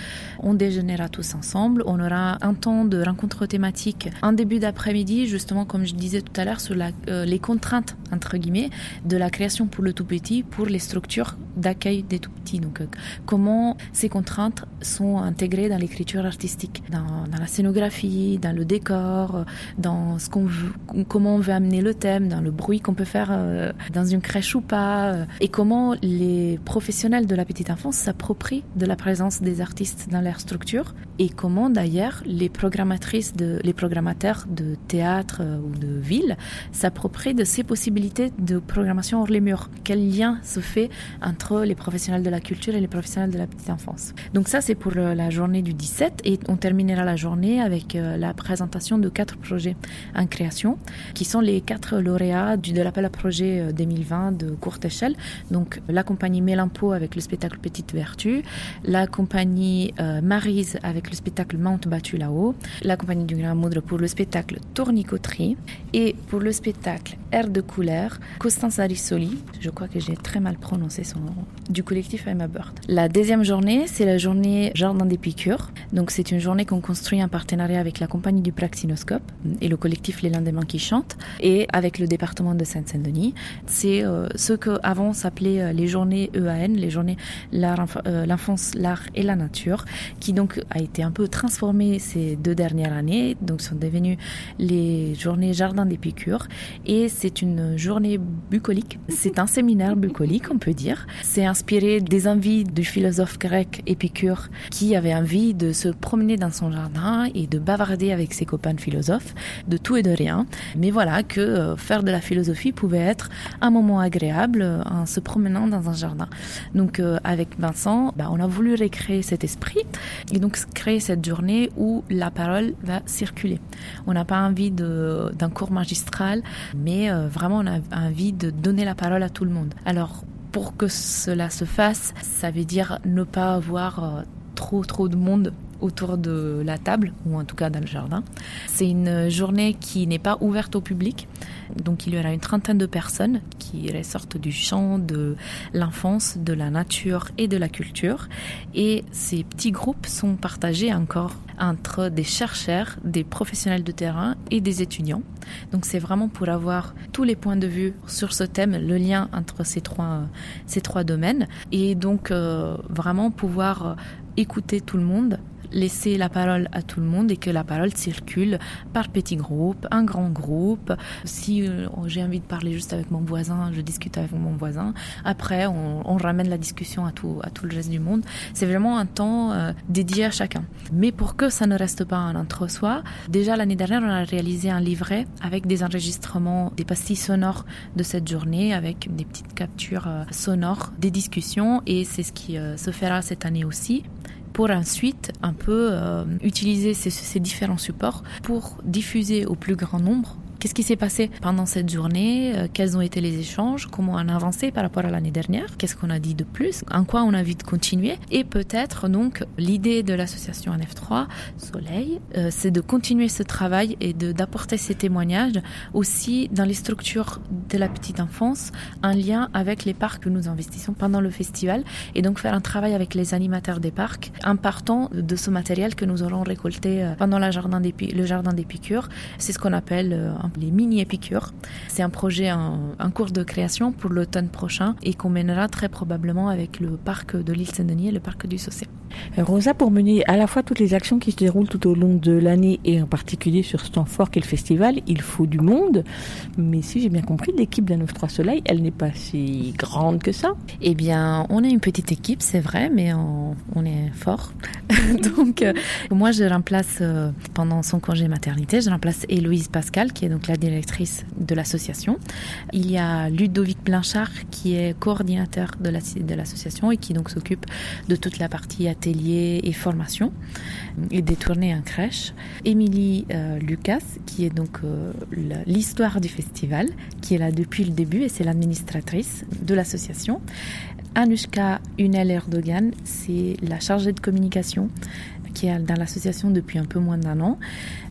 On déjeunera tous ensemble. On aura un temps de rencontre thématique en début d'après-midi, justement comme je disais tout à l'heure, sur euh, les contraintes entre guillemets de la création pour le tout petit, pour les structures d'accueil des tout petits. Donc euh, comment ces contraintes sont intégrées dans l'écriture artistique, dans, dans la scénographie, dans le décor, dans ce qu'on veut, comment on veut amener le thème, dans le bruit qu'on peut faire euh, dans une crèche ou pas, euh, et comment les professionnels de la petite enfance s'approprient de la présence des artistes dans leur structure, et comment d'ailleurs les programmatrices, de, les programmateurs de théâtre euh, ou de ville s'approprient de ces possibilités de programmation hors les murs. Quel lien se fait entre les professionnels de la culture et les professionnels de la petite enfance? Donc ça, c'est pour la journée du 17 et on terminera la journée avec la présentation de quatre projets en création qui sont les quatre lauréats du, de l'appel à projet euh, 2020 de courte échelle. Donc la compagnie Mélampo avec le spectacle Petite Vertu, la compagnie euh, Marise avec le spectacle Mount battu là-haut, la compagnie du Grand Moudre pour le spectacle Tournicoterie et pour le spectacle Air de couleur, Constance Arissoli, je crois que j'ai très mal prononcé son nom, du collectif Emma Bird. La deuxième journée, c'est la journée Jardin des Piqûres. Donc c'est une journée qu'on construit en partenariat avec la compagnie du Praxinoscope et le collectif Les Lendemains qui chantent et avec le département de Seine-Saint-Denis. C'est euh, ce que avant s'appelait euh, les journées EAN, les journées euh, l'enfance, l'art et la nature, qui donc a été un peu transformé ces deux dernières années, donc sont devenues les journées Jardin des Piqûres et c'est une journée bucolique. C'est un séminaire bucolique, on peut dire. C'est inspiré des envies du philosophe grec Épicure qui avait envie de se promener dans son jardin et de bavarder avec ses copains philosophes de tout et de rien. Mais voilà que euh, faire de la philosophie pouvait être un moment agréable euh, en se promenant dans un jardin. Donc euh, avec Vincent, bah, on a voulu recréer cet esprit et donc créer cette journée où la parole va circuler. On n'a pas envie d'un cours magistral, mais vraiment on a envie de donner la parole à tout le monde. Alors pour que cela se fasse, ça veut dire ne pas avoir trop trop de monde autour de la table, ou en tout cas dans le jardin. C'est une journée qui n'est pas ouverte au public, donc il y aura une trentaine de personnes qui ressortent du champ de l'enfance, de la nature et de la culture. Et ces petits groupes sont partagés encore entre des chercheurs, des professionnels de terrain et des étudiants. Donc c'est vraiment pour avoir tous les points de vue sur ce thème, le lien entre ces trois, ces trois domaines, et donc euh, vraiment pouvoir écouter tout le monde laisser la parole à tout le monde et que la parole circule par petits groupes, un grand groupe. Si euh, j'ai envie de parler juste avec mon voisin, je discute avec mon voisin. Après, on, ramène la discussion à tout, à tout le reste du monde. C'est vraiment un temps euh, dédié à chacun. Mais pour que ça ne reste pas un entre-soi, déjà l'année dernière, on a réalisé un livret avec des enregistrements, des pastilles sonores de cette journée, avec des petites captures euh, sonores, des discussions, et c'est ce qui se fera cette année aussi pour ensuite un peu euh, utiliser ces, ces différents supports pour diffuser au plus grand nombre Qu'est-ce qui s'est passé pendant cette journée euh, Quels ont été les échanges Comment on a avancé par rapport à l'année dernière Qu'est-ce qu'on a dit de plus En quoi on a envie de continuer Et peut-être donc l'idée de l'association NF3 Soleil, euh, c'est de continuer ce travail et d'apporter ces témoignages aussi dans les structures de la petite enfance, en lien avec les parcs que nous investissons pendant le festival et donc faire un travail avec les animateurs des parcs en partant de ce matériel que nous aurons récolté euh, pendant la jardin le jardin d'épicure. C'est ce qu'on appelle les mini-épicures. C'est un projet en, cours de création pour l'automne prochain et qu'on mènera très probablement avec le parc de l'île Saint-Denis et le parc du Saucé. Euh, Rosa, pour mener à la fois toutes les actions qui se déroulent tout au long de l'année et en particulier sur ce temps fort qu'est le festival, il faut du monde. Mais si j'ai bien compris, l'équipe d'un 9-3 Soleil, elle n'est pas si grande que ça. Eh bien, on est une petite équipe, c'est vrai, mais on, est fort. donc, euh, moi, je remplace, euh, pendant son congé maternité, je remplace Héloïse Pascal, qui est donc la directrice de l'association. Il y a Ludovic Blanchard, qui est coordinateur de l'association et qui donc s'occupe de toute la partie atelier et formation et des tournées en crèche. Émilie euh, Lucas, qui est donc l'histoire du festival, qui est là depuis le début et c'est l'administratrice de l'association. Anushka Unel Erdogan, c'est la chargée de communication qui est dans l'association depuis un peu moins d'un an.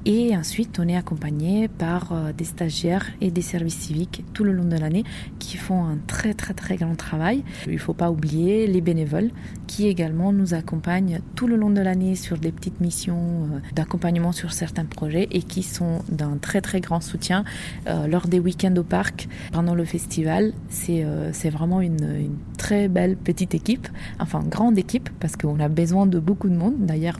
Et ensuite, on est accompagné par euh, des stagiaires et des services civiques tout le long de l'année qui font un très très très grand travail. Il ne faut pas oublier les bénévoles qui également nous accompagnent tout le long de l'année sur des petites missions euh, d'accompagnement sur certains projets et qui sont d'un très très grand soutien euh, lors des week-ends au parc pendant le festival. C'est vraiment une très belle petite équipe, enfin grande équipe parce qu'on a besoin de beaucoup de monde. D'ailleurs,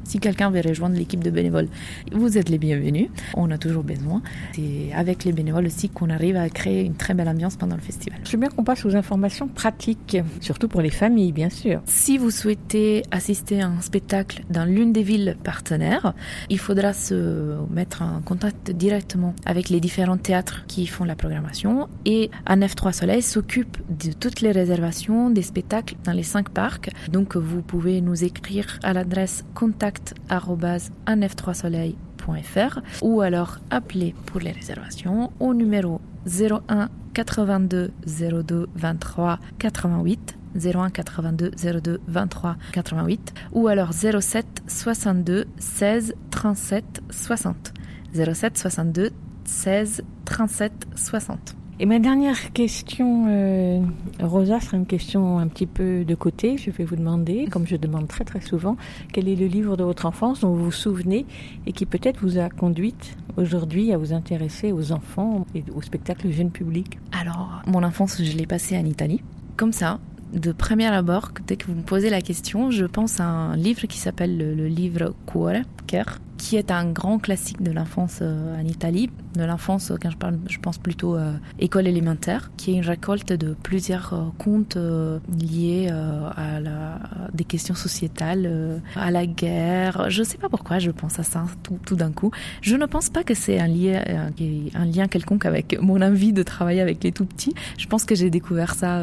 si quelqu'un veut rejoindre l'équipe de bénévoles, vous êtes les bienvenus. On a toujours besoin. C'est avec les bénévoles aussi qu'on arrive à créer une très belle ambiance pendant le festival. Je veux bien qu'on passe aux informations pratiques, surtout pour les familles, bien sûr. Si vous souhaitez assister à un spectacle dans l'une des villes partenaires, il faudra se mettre en contact directement avec les différents théâtres qui font la programmation et ANF3 Soleil s'occupe de toutes les réservations des spectacles dans les cinq parcs. Donc vous pouvez nous écrire à l'adresse contact@anf3soleil.fr ou alors appeler pour les réservations au numéro 01 82 02 23 88 01 82 02 23 88 ou alors 07 62 16 37 60 07 62 16 37 60 et ma dernière question, euh, Rosa, sera une question un petit peu de côté. Je vais vous demander, comme je demande très très souvent, quel est le livre de votre enfance dont vous vous souvenez et qui peut-être vous a conduite aujourd'hui à vous intéresser aux enfants et au spectacle jeune public Alors, mon enfance, je l'ai passée en Italie. Comme ça, de premier abord, dès que vous me posez la question, je pense à un livre qui s'appelle le, le livre Cuore, Cœur, qui est un grand classique de l'enfance euh, en Italie. De l'enfance, quand je parle, je pense plutôt à école élémentaire, qui est une récolte de plusieurs euh, contes euh, liés à, des questions sociétales, à la guerre. Je ne sais pas pourquoi je pense à ça tout, d'un coup. Je ne pense pas que c'est un lien, quelconque avec mon envie de travailler avec les tout petits. Je pense que j'ai découvert ça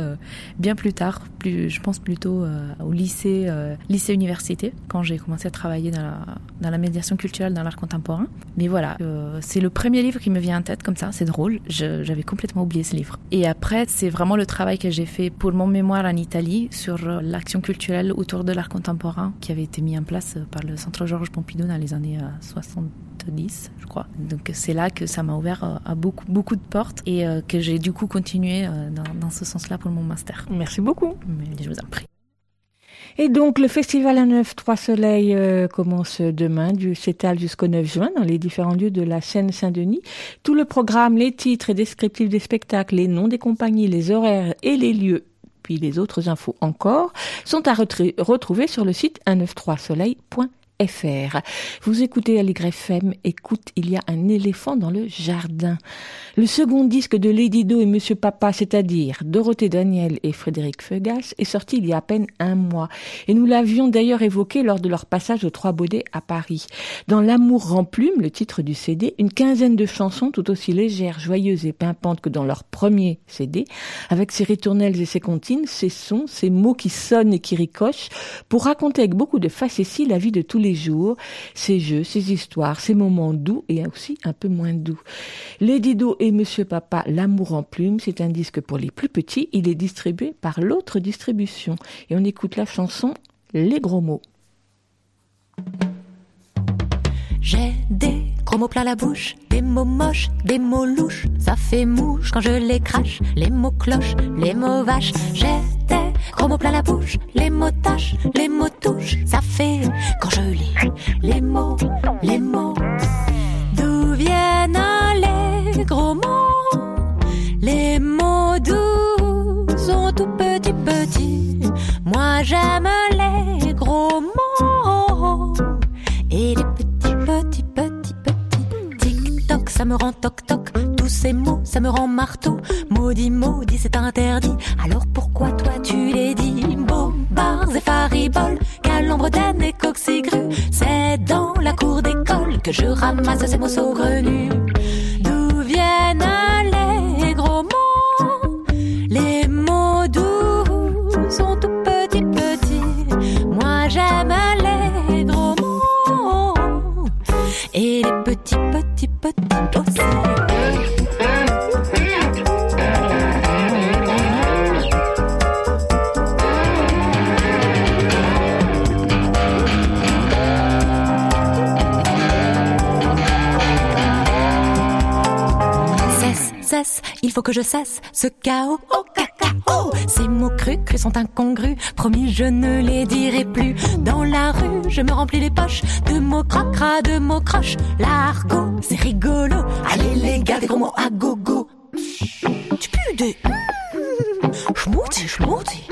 bien plus tard. Plus, je pense plutôt au lycée, lycée université, quand j'ai commencé à travailler dans la médiation culturelle dans l'art contemporain. Mais voilà, euh, c'est le premier livre qui me vient en tête comme ça, c'est drôle, j'avais complètement oublié ce livre. Et après, c'est vraiment le travail que j'ai fait pour mon mémoire en Italie sur euh, l'action culturelle autour de l'art contemporain qui avait été mis en place euh, par le Centre Georges Pompidou dans les années 70, je crois. Donc c'est là que ça m'a ouvert à beaucoup, beaucoup de portes et que j'ai du coup continué dans, dans ce sens-là pour mon master. Merci beaucoup. Mais je vous en prie. Et donc, le festival à 9 Trois Soleils euh, commence demain, du s'étale jusqu'au 9 juin dans les différents lieux de la Seine-Saint-Denis. Tout le programme, les titres et descriptifs des spectacles, les noms des compagnies, les horaires et les lieux puis les autres infos encore, sont à retrouver sur le site 193soleil.fr. FR. Vous écoutez FM, écoute, il y a un éléphant dans le jardin. Le second disque de Lady Do et Monsieur Papa, c'est-à-dire Dorothée Daniel et Frédéric Feugas, est sorti il y a à peine un mois. Et nous l'avions d'ailleurs évoqué lors de leur passage aux Trois Baudets à Paris. Dans L'amour rend plume, le titre du CD, une quinzaine de chansons tout aussi légères, joyeuses et pimpantes que dans leur premier CD, avec ses ritournelles et ses comptines, ses sons, ses mots qui sonnent et qui ricochent, pour raconter avec beaucoup de facétie la vie de tous les les jours, ses jeux, ses histoires, ses moments doux et aussi un peu moins doux. Lady Do et Monsieur Papa, L'amour en plume, c'est un disque pour les plus petits. Il est distribué par l'autre distribution. Et on écoute la chanson Les gros mots. J'ai des gros mots plein la bouche, des mots moches, des mots louches. Ça fait mouche quand je les crache, les mots cloches, les mots vaches. J'ai gros mots plein la bouche, les mots tâches, les mots touches. Ça fait quand je lis les mots, les mots. D'où viennent les gros mots? Les mots doux sont tout petits petits. Moi j'aime les gros mots et les petits ça me rend toc toc. Tous ces mots, ça me rend marteau. Maudit, maudit, c'est interdit. Alors pourquoi toi tu les dis? Bobards et fariboles, calambre d'aine et coxigru. C'est dans la cour d'école que je ramasse ces mots saugrenus. D'où viennent petits petits aussi. Cesse, cesse, il faut que je cesse ce chaos. Oh ces mots crus, crus sont incongrus. Promis, je ne les dirai plus. Dans la rue, je me remplis les poches de mots cracra, de mots croches. L'argot, c'est rigolo. Allez les gars, des gros mots à gogo. Tu pues des schmouti, schmouti.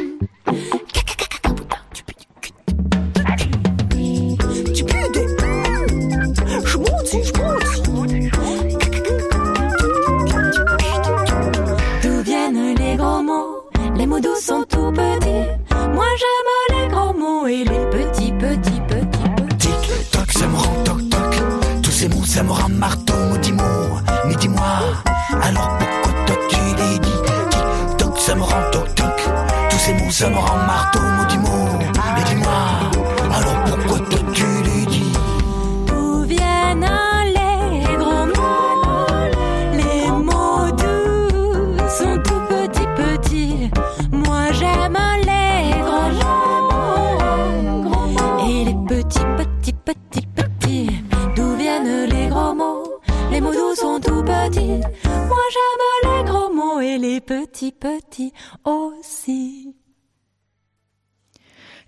Tu pues des schmouti, schmouti.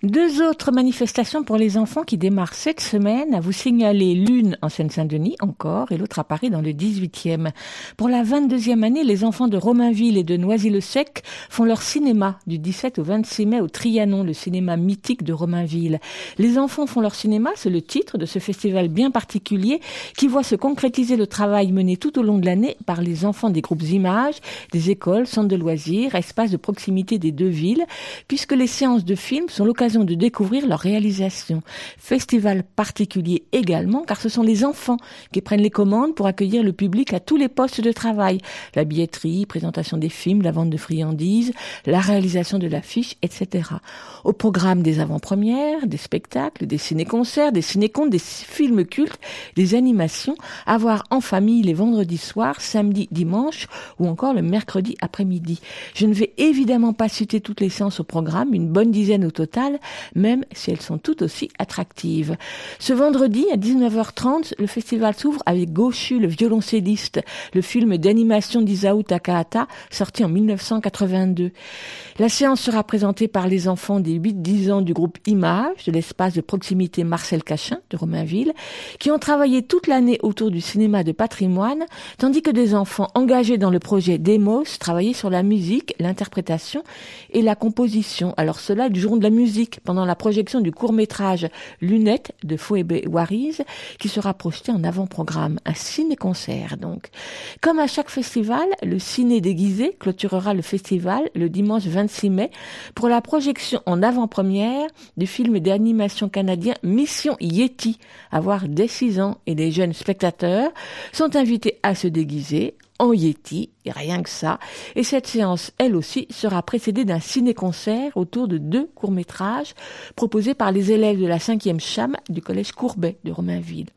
Deux autres manifestations pour les enfants qui démarrent cette semaine, à vous signaler l'une en Seine-Saint-Denis encore et l'autre à Paris dans le 18e. Pour la 22e année, les enfants de Romainville et de Noisy-le-Sec font leur cinéma du 17 au 26 mai au Trianon, le cinéma mythique de Romainville. Les enfants font leur cinéma, c'est le titre de ce festival bien particulier qui voit se concrétiser le travail mené tout au long de l'année par les enfants des groupes images, des écoles, centres de loisirs, espaces de proximité des deux villes, puisque les séances de films sont l'occasion de découvrir leur réalisation. Festival particulier également, car ce sont les enfants qui prennent les commandes pour accueillir le public à tous les postes de travail. La billetterie, présentation des films, la vente de friandises, la réalisation de l'affiche, etc. Au programme des avant-premières, des spectacles, des ciné-concerts, des ciné-contes, des films cultes, des animations, à voir en famille les vendredis soirs, samedi, dimanche ou encore le mercredi après-midi. Je ne vais évidemment pas citer toutes les séances au programme, une bonne dizaine au total, même si elles sont toutes aussi attractives. Ce vendredi, à 19h30, le festival s'ouvre avec Goshu, le violoncelliste, le film d'animation d'Isao Takahata, sorti en 1982. La séance sera présentée par les enfants des 8-10 ans du groupe Image, de l'espace de proximité Marcel Cachin, de Romainville, qui ont travaillé toute l'année autour du cinéma de patrimoine, tandis que des enfants engagés dans le projet Demos travaillaient sur la musique, l'interprétation et la composition. Alors cela du jour de la musique, pendant la projection du court-métrage Lunettes de Fouébé Wariz, qui sera projeté en avant-programme, un ciné-concert donc. Comme à chaque festival, le ciné déguisé clôturera le festival le dimanche 26 mai pour la projection en avant-première du film d'animation canadien Mission Yeti, à voir dès 6 ans et les jeunes spectateurs sont invités à se déguiser en Yeti, et rien que ça. Et cette séance, elle aussi, sera précédée d'un ciné-concert autour de deux courts-métrages proposés par les élèves de la 5e CHAM du collège Courbet de Romainville.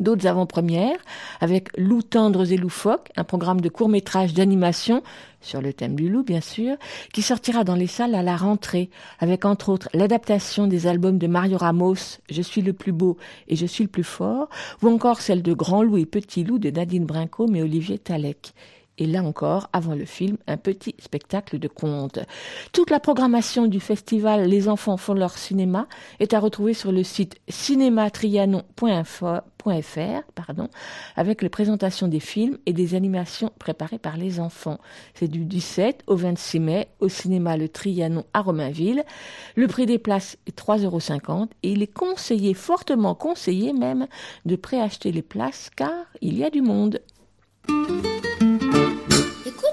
D'autres avant-premières, avec Loup tendres et loufoques, un programme de court-métrage d'animation sur le thème du loup, bien sûr, qui sortira dans les salles à la rentrée, avec entre autres l'adaptation des albums de Mario Ramos, Je suis le plus beau et Je suis le plus fort, ou encore celle de Grand Loup et Petit Loup de Nadine Brinco et Olivier Talek. Et là encore, avant le film, un petit spectacle de contes. Toute la programmation du festival Les enfants font leur cinéma est à retrouver sur le site cinématrianon.fr, pardon, avec les présentations des films et des animations préparées par les enfants. C'est du 17 au 26 mai au cinéma Le Trianon à Romainville. Le prix des places est 3,50 euros et il est conseillé, fortement conseillé même, de préacheter les places car il y a du monde.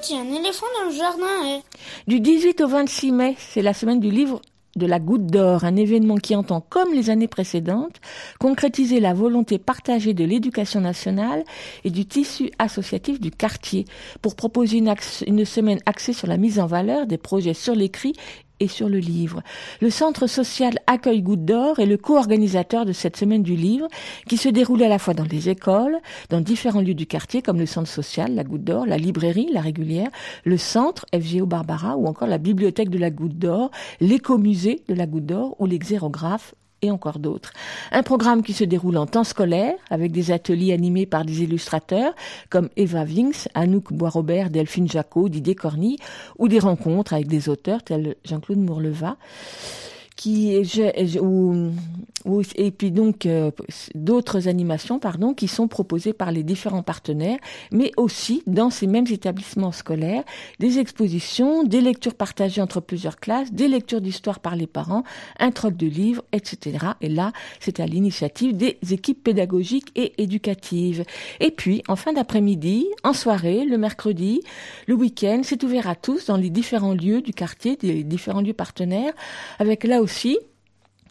Il un éléphant dans le jardin. eh. Du 18 au 26 mai, c'est la semaine du livre de la Goutte d'Or, un événement qui entend, comme les années précédentes, concrétiser la volonté partagée de l'éducation nationale et du tissu associatif du quartier pour proposer une semaine axée sur la mise en valeur des projets sur l'écrit et sur le livre. Le centre social Accueil Goutte d'Or est le co-organisateur de cette semaine du livre qui se déroule à la fois dans les écoles, dans différents lieux du quartier comme le centre social, la Goutte d'Or, la librairie, la régulière, le centre FGO Barbara ou encore la bibliothèque de la Goutte d'Or, l'écomusée de la Goutte d'Or ou l'exérographe et encore d'autres. Un programme qui se déroule en temps scolaire, avec des ateliers animés par des illustrateurs comme Eva Vinks, Anouk Bois-Robert, Delphine Jacot, Didier Corny, ou des rencontres avec des auteurs tels Jean-Claude Mourleva et puis donc euh, d'autres animations pardon qui sont proposées par les différents partenaires mais aussi dans ces mêmes établissements scolaires des expositions des lectures partagées entre plusieurs classes des lectures d'histoire par les parents un troc de livres etc et là c'est à l'initiative des équipes pédagogiques et éducatives. Et puis en fin d'après-midi en soirée le mercredi le week-end c'est ouvert à tous dans les différents lieux du quartier des différents lieux partenaires avec là aussi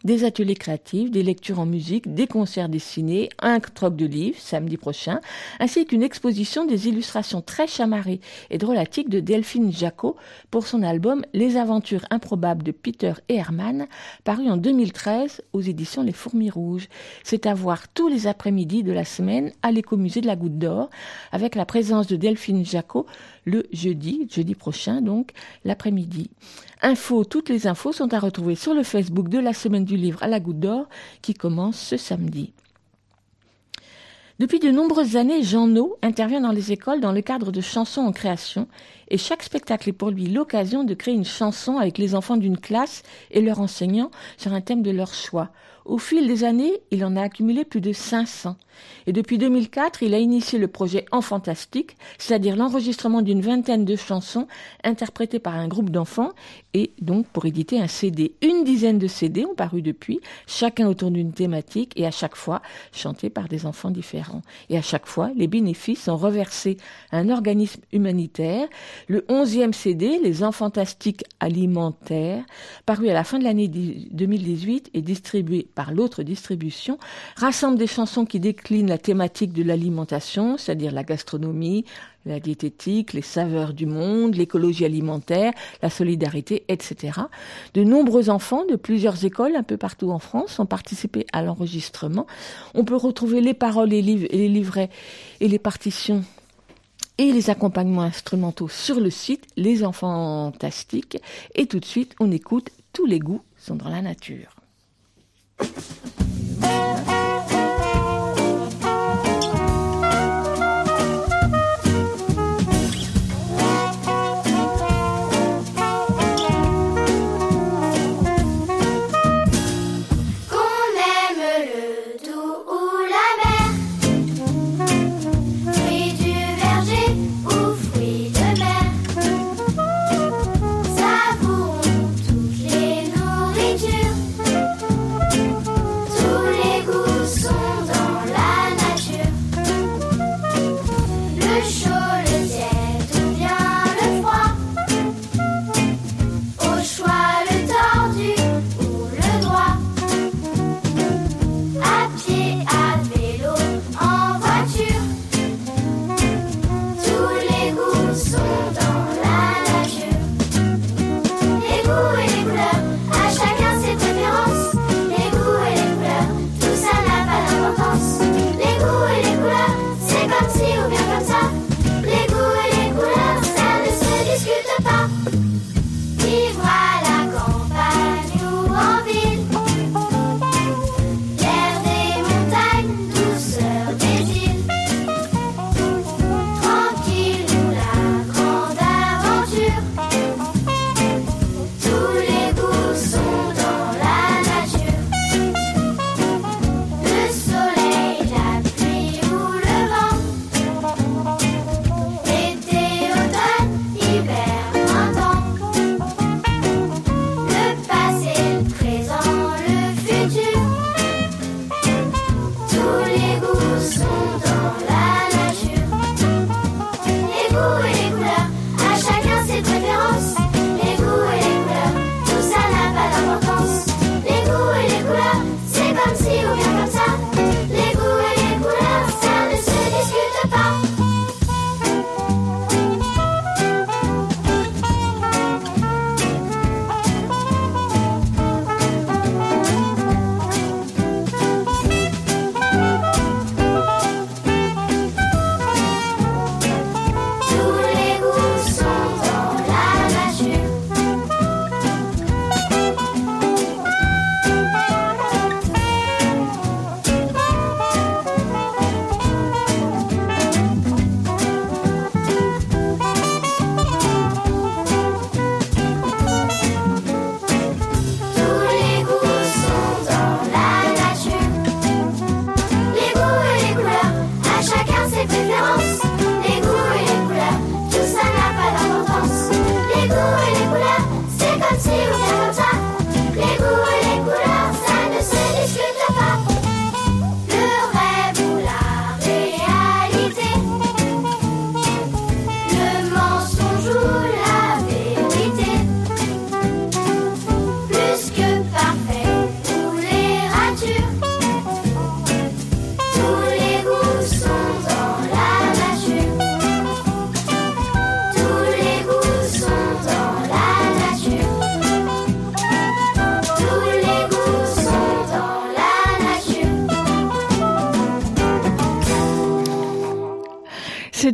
des ateliers créatifs, des lectures en musique, des concerts dessinés, un troc de livres samedi prochain, ainsi qu'une exposition des illustrations très chamarrées et drôlatiques de Delphine Jacot pour son album Les aventures improbables de Peter et Herman, paru en 2013 aux éditions Les Fourmis Rouges. C'est à voir tous les après-midi de la semaine à l'écomusée de la Goutte d'Or, avec la présence de Delphine Jacot le jeudi, jeudi prochain donc, l'après-midi. Infos, toutes les infos sont à retrouver sur le Facebook de la semaine du livre à la Goutte d'Or qui commence ce samedi. Depuis de nombreuses années, Jean No intervient dans les écoles dans le cadre de chansons en création et chaque spectacle est pour lui l'occasion de créer une chanson avec les enfants d'une classe et leurs enseignants sur un thème de leur choix. Au fil des années, il en a accumulé plus de 500. Et depuis 2004, il a initié le projet En Fantastique, c'est-à-dire l'enregistrement d'une vingtaine de chansons interprétées par un groupe d'enfants et donc pour éditer un CD. Une dizaine de CD ont paru depuis, chacun autour d'une thématique et à chaque fois chantés par des enfants différents. Et à chaque fois, les bénéfices sont reversés à un organisme humanitaire. Le onzième CD, Les Enfantastiques alimentaires, paru à la fin de l'année 2018 et distribué par l'autre distribution, rassemble des chansons qui déclinent la thématique de l'alimentation, c'est-à-dire la gastronomie, la diététique, les saveurs du monde, l'écologie alimentaire, la solidarité, etc. De nombreux enfants de plusieurs écoles un peu partout en France ont participé à l'enregistrement. On peut retrouver les paroles et les livrets et les partitions et les accompagnements instrumentaux sur le site Les Enfants Fantastiques. Et tout de suite, on écoute Tous les goûts sont dans la nature.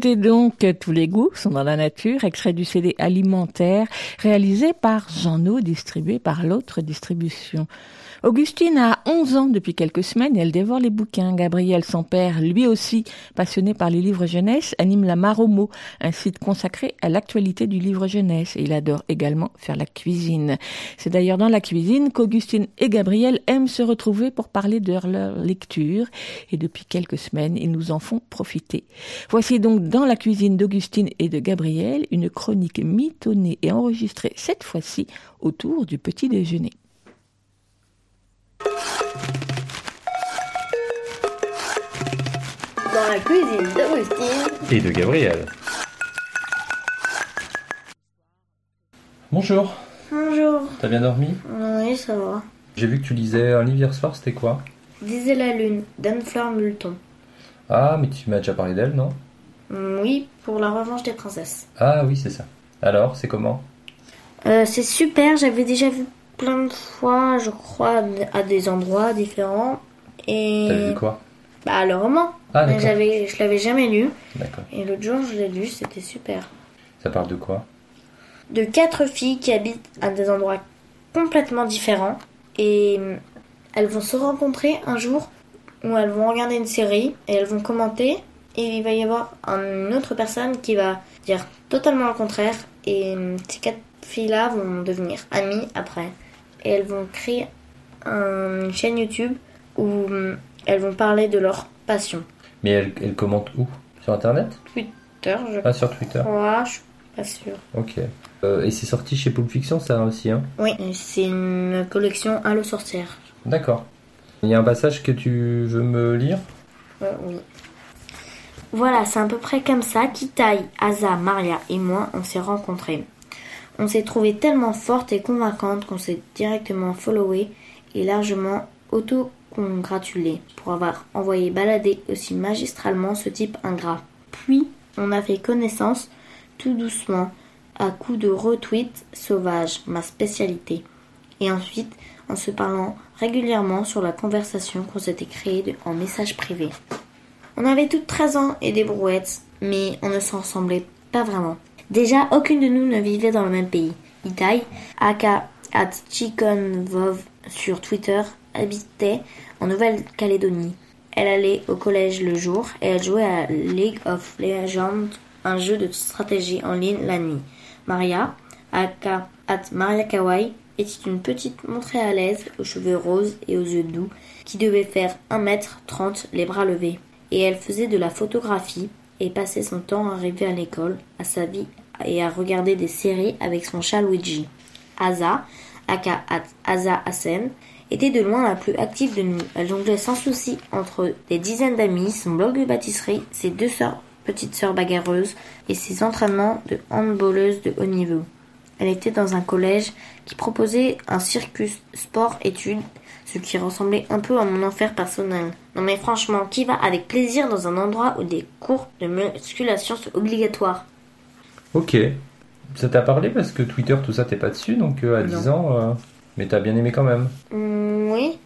C'était donc Tous les goûts sont dans la nature, extrait du CD alimentaire réalisé par Jean distribué par l'autre distribution. Augustine a 11 ans depuis quelques semaines et elle dévore les bouquins. Gabriel, son père, lui aussi passionné par les livres jeunesse, anime la Maromo, un site consacré à l'actualité du livre jeunesse et il adore également faire la cuisine. C'est d'ailleurs dans la cuisine qu'Augustine et Gabriel aiment se retrouver pour parler de leur lecture et depuis quelques semaines, ils nous en font profiter. Voici donc dans la cuisine d'Augustine et de Gabriel une chronique mitonnée et enregistrée cette fois-ci autour du petit déjeuner. Dans la cuisine d'Augustine Et de Gabriel. Bonjour, Bonjour. t'as bien dormi? Oui, ça va. J'ai vu que tu lisais un livre hier soir, c'était quoi? Disait la lune d'Anne-Fleur Multon. Ah, mais tu m'as déjà parlé d'elle, non? Mm, Oui, pour la revanche des princesses. Ah oui, c'est ça. Alors, c'est comment? Euh, c'est super, j'avais déjà vu plein de fois, je crois, à des endroits différents. Et T'as vu quoi? Bah le roman. Ah, Mais j'avais, je l'avais jamais lu. D'accord. Et l'autre jour, je l'ai lu, c'était super. Ça parle de quoi? De quatre filles qui habitent à des endroits complètement différents et mm, elles vont se rencontrer un jour où elles vont regarder une série et elles vont commenter et il va y avoir une autre personne qui va dire totalement le contraire et mm, ces quatre filles-là vont devenir amies après et elles vont créer un- une chaîne YouTube où mm, elles vont parler de leur passion. Mais elle, elle commente où? Sur Internet? Twitter, je Ah, sur Twitter. crois, je suis pas sûre. Ok. Euh, et c'est sorti chez Pulp Fiction, ça aussi, hein? Oui, c'est une collection Allo sorcière. D'accord. Il y a un passage que tu veux me lire? Euh, oui. Voilà, c'est à peu près comme ça qu'Itaï, Asa, Maria et moi, on s'est rencontrés. On s'est trouvé tellement forte et convaincante qu'on s'est directement followé et largement auto-congratulé pour avoir envoyé balader aussi magistralement ce type ingrat. Puis, on a fait connaissance tout doucement à coups de retweets sauvages, ma spécialité. Et ensuite, en se parlant régulièrement sur la conversation qu'on s'était créée en message privé. On avait toutes 13 ans et des brouettes, mais on ne s'en ressemblait pas vraiment. Déjà, aucune de nous ne vivait dans le même pays. Itai, aka at Chiconvov sur Twitter, habitait en Nouvelle-Calédonie. Elle allait au collège le jour et elle jouait à League of Legends, un jeu de stratégie en ligne la nuit. Maria, aka at Maria Kawaii, était une petite montréalaise aux cheveux roses et aux yeux doux qui devait faire 1m30 les bras levés. Et elle faisait de la photographie et passait son temps à rêver à l'école, à sa vie et à regarder des séries avec son chat Luigi. Asa, aka Asa Hassen, était de loin la plus active de nous. Elle jonglait sans souci entre des dizaines d'amis, son blog de pâtisserie, ses deux sœurs, petites sœurs bagarreuses et ses entraînements de handballeuse de haut niveau. Elle était dans un collège qui proposait un circus sport-études, ce qui ressemblait un peu à mon enfer personnel. Non mais franchement, qui va avec plaisir dans un endroit où des cours de musculation sont obligatoires? Ok. Ça t'a parlé parce que Twitter, tout ça, t'es pas dessus, donc euh, à Non. 10 ans, euh, mais t'as bien aimé quand même. Mm, Oui,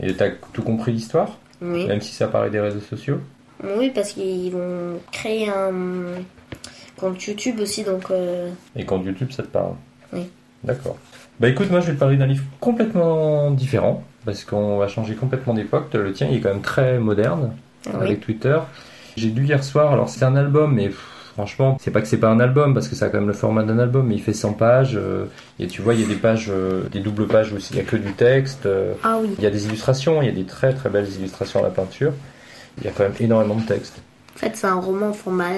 Et t'as tout compris l'histoire? Oui. Même si ça parlait des réseaux sociaux? Oui, parce qu'ils vont créer un compte YouTube aussi, donc... euh, Et quand YouTube, ça te parle? Oui. D'accord. Bah écoute, moi je vais te parler d'un livre complètement différent, parce qu'on va changer complètement d'époque. Le tien, il est quand même très moderne, avec. Twitter. J'ai lu hier soir, alors c'est un album, mais franchement, c'est pas que c'est pas un album, parce que ça a quand même le format d'un album, mais il fait 100 pages, euh, et tu vois, il y a des pages, euh, des doubles pages aussi, il y a que du texte. euh, Ah oui. Il y a des illustrations, il y a des très très belles illustrations à la peinture. Il y a quand même énormément de texte. En fait, c'est un roman en format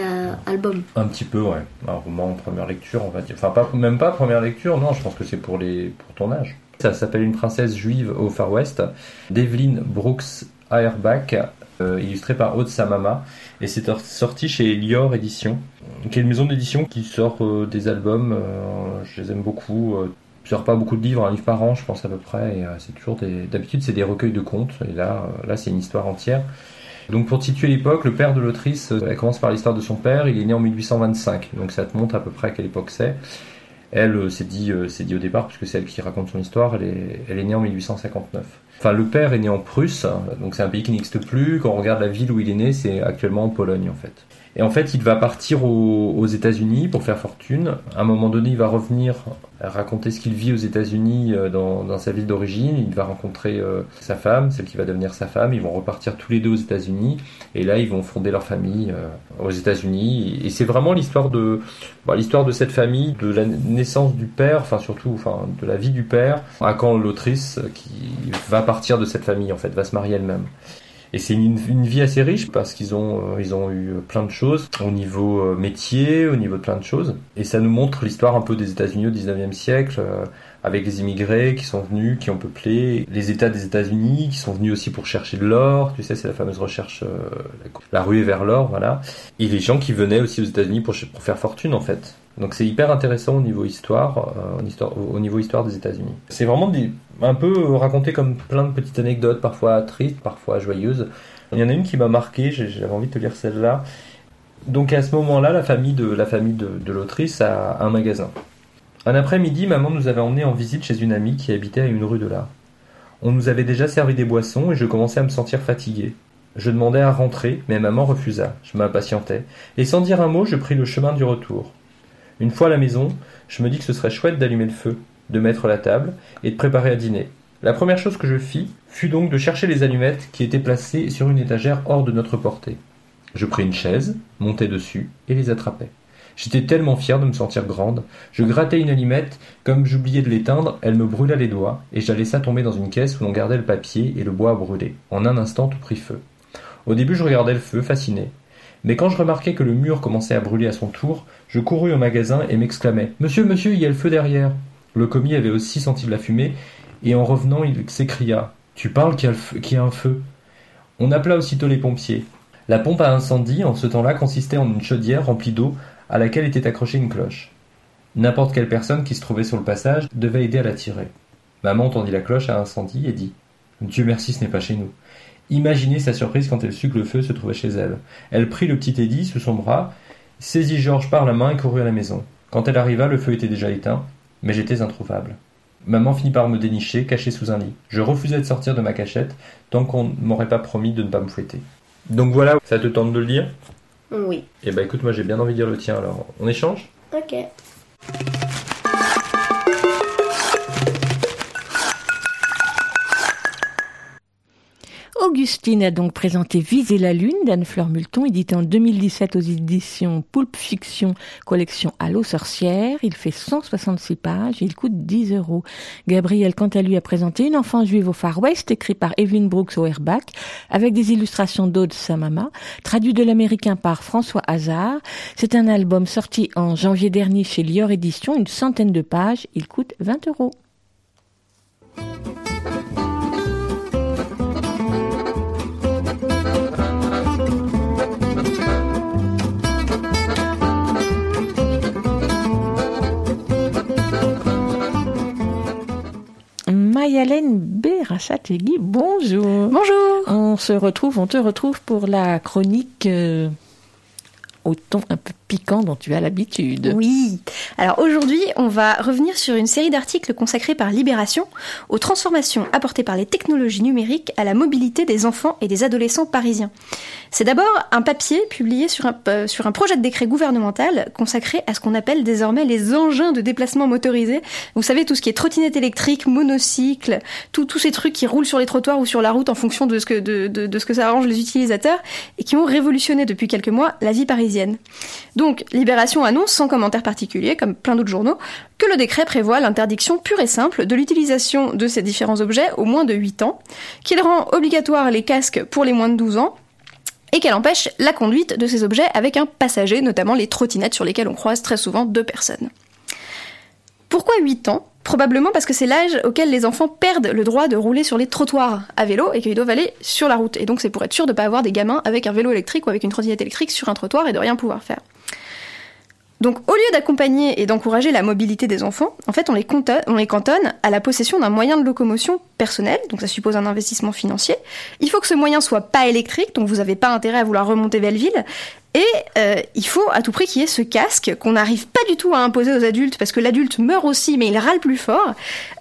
album. Un petit peu, ouais. Un roman en première lecture, on va dire. Enfin, pas, même pas première lecture, non, je pense que c'est pour, les, pour ton âge. Ça s'appelle Une princesse juive au Far West, d'Evelyn Brooks Auerbach, euh, illustré par Aude Samama. Et c'est or- sorti chez Lior Édition, qui est une maison d'édition qui sort euh, des albums. euh, je les aime beaucoup. Euh, il sort pas beaucoup de livres, un livre par an, je pense à peu près. Et euh, c'est toujours des. D'habitude, c'est des recueils de contes. Et là, euh, là c'est une histoire entière. Donc pour situer l'époque, le père de l'autrice, euh, elle commence par l'histoire de son père, il est né en 1825, donc ça te montre à peu près à quelle époque c'est. Elle, euh, c'est dit, euh, c'est dit au départ, puisque c'est elle qui raconte son histoire, elle est, elle est née en 1859. Enfin, le père est né en Prusse, donc c'est un pays qui n'existe plus. Quand on regarde la ville où il est né, c'est actuellement en Pologne en fait. Et en fait, il va partir aux, États-Unis pour faire fortune. À un moment donné, il va revenir raconter ce qu'il vit aux États-Unis euh, dans, dans sa ville d'origine. Il va rencontrer euh, sa femme, celle qui va devenir sa femme. Ils vont repartir tous les deux aux États-Unis. Et là, ils vont fonder leur famille euh, aux États-Unis. Et c'est vraiment l'histoire de bah, l'histoire de cette famille, de la naissance du père, enfin surtout, enfin de la vie du père, à quand l'autrice qui va partir de cette famille en fait, va se marier elle-même. Et c'est une, vie assez riche parce qu'ils ont, euh, ils ont eu plein de choses au niveau euh, métier, au niveau de plein de choses. Et ça nous montre l'histoire un peu des États-Unis au 19e siècle, euh, avec les immigrés qui sont venus, qui ont peuplé les États des États-Unis, qui sont venus aussi pour chercher de l'or. Tu sais, c'est la fameuse recherche, la ruée vers l'or, voilà. Et les gens qui venaient aussi aux États-Unis pour, faire fortune, en fait. Donc c'est hyper intéressant au niveau histoire, euh, au niveau histoire des États-Unis. C'est vraiment un peu raconté comme plein de petites anecdotes, parfois tristes, parfois joyeuses. Il y en a une qui m'a marqué, j'avais envie de te lire celle-là. Donc à ce moment-là, la famille la de l'autrice a un magasin. Un après-midi, maman nous avait emmenés en visite chez une amie qui habitait à une rue de là. On nous avait déjà servi des boissons et je commençais à me sentir fatigué. Je demandais à rentrer, mais maman refusa. Je m'impatientais. Et sans dire un mot, je pris le chemin du retour. Une fois à la maison, je me dis que ce serait chouette d'allumer le feu, de mettre la table et de préparer à dîner. La première chose que je fis fut donc de chercher les allumettes qui étaient placées sur une étagère hors de notre portée. Je pris une chaise, montai dessus et les attrapai. J'étais tellement fier de me sentir grande. Je grattais une allumette, comme j'oubliais de l'éteindre, elle me brûla les doigts, et je la laissa tomber dans une caisse où l'on gardait le papier et le bois à brûler. En un instant, tout prit feu. Au début, je regardais le feu, fasciné. Mais quand je remarquai que le mur commençait à brûler à son tour, je courus au magasin et m'exclamai Monsieur, monsieur, il y a le feu derrière Le commis avait aussi senti de la fumée, et en revenant, il s'écria Tu parles qu'il y, a un feu On appela aussitôt les pompiers. La pompe à incendie, en ce temps-là, consistait en une chaudière remplie d'eau à laquelle était accrochée une cloche. N'importe quelle personne qui se trouvait sur le passage devait aider à la tirer. Maman entendit la cloche à incendie et dit Dieu merci, ce n'est pas chez nous. Imaginez sa surprise quand elle sut que le feu se trouvait chez elle. Elle prit le petit Eddie sous son bras saisit Georges par la main et courut à la maison. Quand elle arriva, le feu était déjà éteint, mais j'étais introuvable. Maman finit par me dénicher, caché sous un lit. Je refusais de sortir de ma cachette tant qu'on ne m'aurait pas promis de ne pas me fouetter. Donc voilà, ça te tente de le lire Oui. Eh ben écoute, moi j'ai bien envie de lire le tien alors. On échange? Ok. Augustine a donc présenté Viser la Lune d'Anne-Fleur Multon, édité en 2017 aux éditions Poulpe Fiction, collection Allo Sorcière. Il fait 166 pages et il coûte 10 euros. Gabriel, quant à lui, a présenté Une enfance juive au Far West, écrit par Evelyn Brooks au Airbag, avec des illustrations d'Aude Samama, traduit de l'américain par François Hazard. C'est un album sorti en janvier dernier chez Lior Édition, une centaine de pages. Il coûte 20 euros. Mayalène Berasategui, bonjour. Bonjour. On se retrouve, on te retrouve pour la chronique euh, au ton un peu dont tu as l'habitude. Oui. Alors aujourd'hui, on va revenir sur une série d'articles consacrés par Libération aux transformations apportées par les technologies numériques à la mobilité des enfants et des adolescents parisiens. C'est d'abord un papier publié sur un, euh, sur un projet de décret gouvernemental consacré à ce qu'on appelle désormais les engins de déplacement motorisés. Vous savez, tout ce qui est trottinette électrique, monocycle, tous ces trucs qui roulent sur les trottoirs ou sur la route en fonction de ce que, de, de ce que ça arrange les utilisateurs et qui ont révolutionné depuis quelques mois la vie parisienne. Donc, Libération annonce sans commentaire particulier, comme plein d'autres journaux, que le décret prévoit l'interdiction pure et simple de l'utilisation de ces différents objets au moins de 8 ans, qu'il rend obligatoire les casques pour les moins de 12 ans, et qu'elle empêche la conduite de ces objets avec un passager, notamment les trottinettes sur lesquelles on croise très souvent deux personnes. Pourquoi 8 ans? Probablement parce que c'est l'âge auquel les enfants perdent le droit de rouler sur les trottoirs à vélo et qu'ils doivent aller sur la route. Et donc c'est pour être sûr de ne pas avoir des gamins avec un vélo électrique ou avec une trottinette électrique sur un trottoir et de rien pouvoir faire. Donc au lieu d'accompagner et d'encourager la mobilité des enfants, en fait on les, on les cantonne à la possession d'un moyen de locomotion personnel, donc ça suppose un investissement financier. Il faut que ce moyen soit pas électrique, donc vous n'avez pas intérêt à vouloir remonter Belleville. Et euh, il faut à tout prix qu'il y ait ce casque qu'on n'arrive pas du tout à imposer aux adultes, parce que l'adulte meurt aussi, mais il râle plus fort,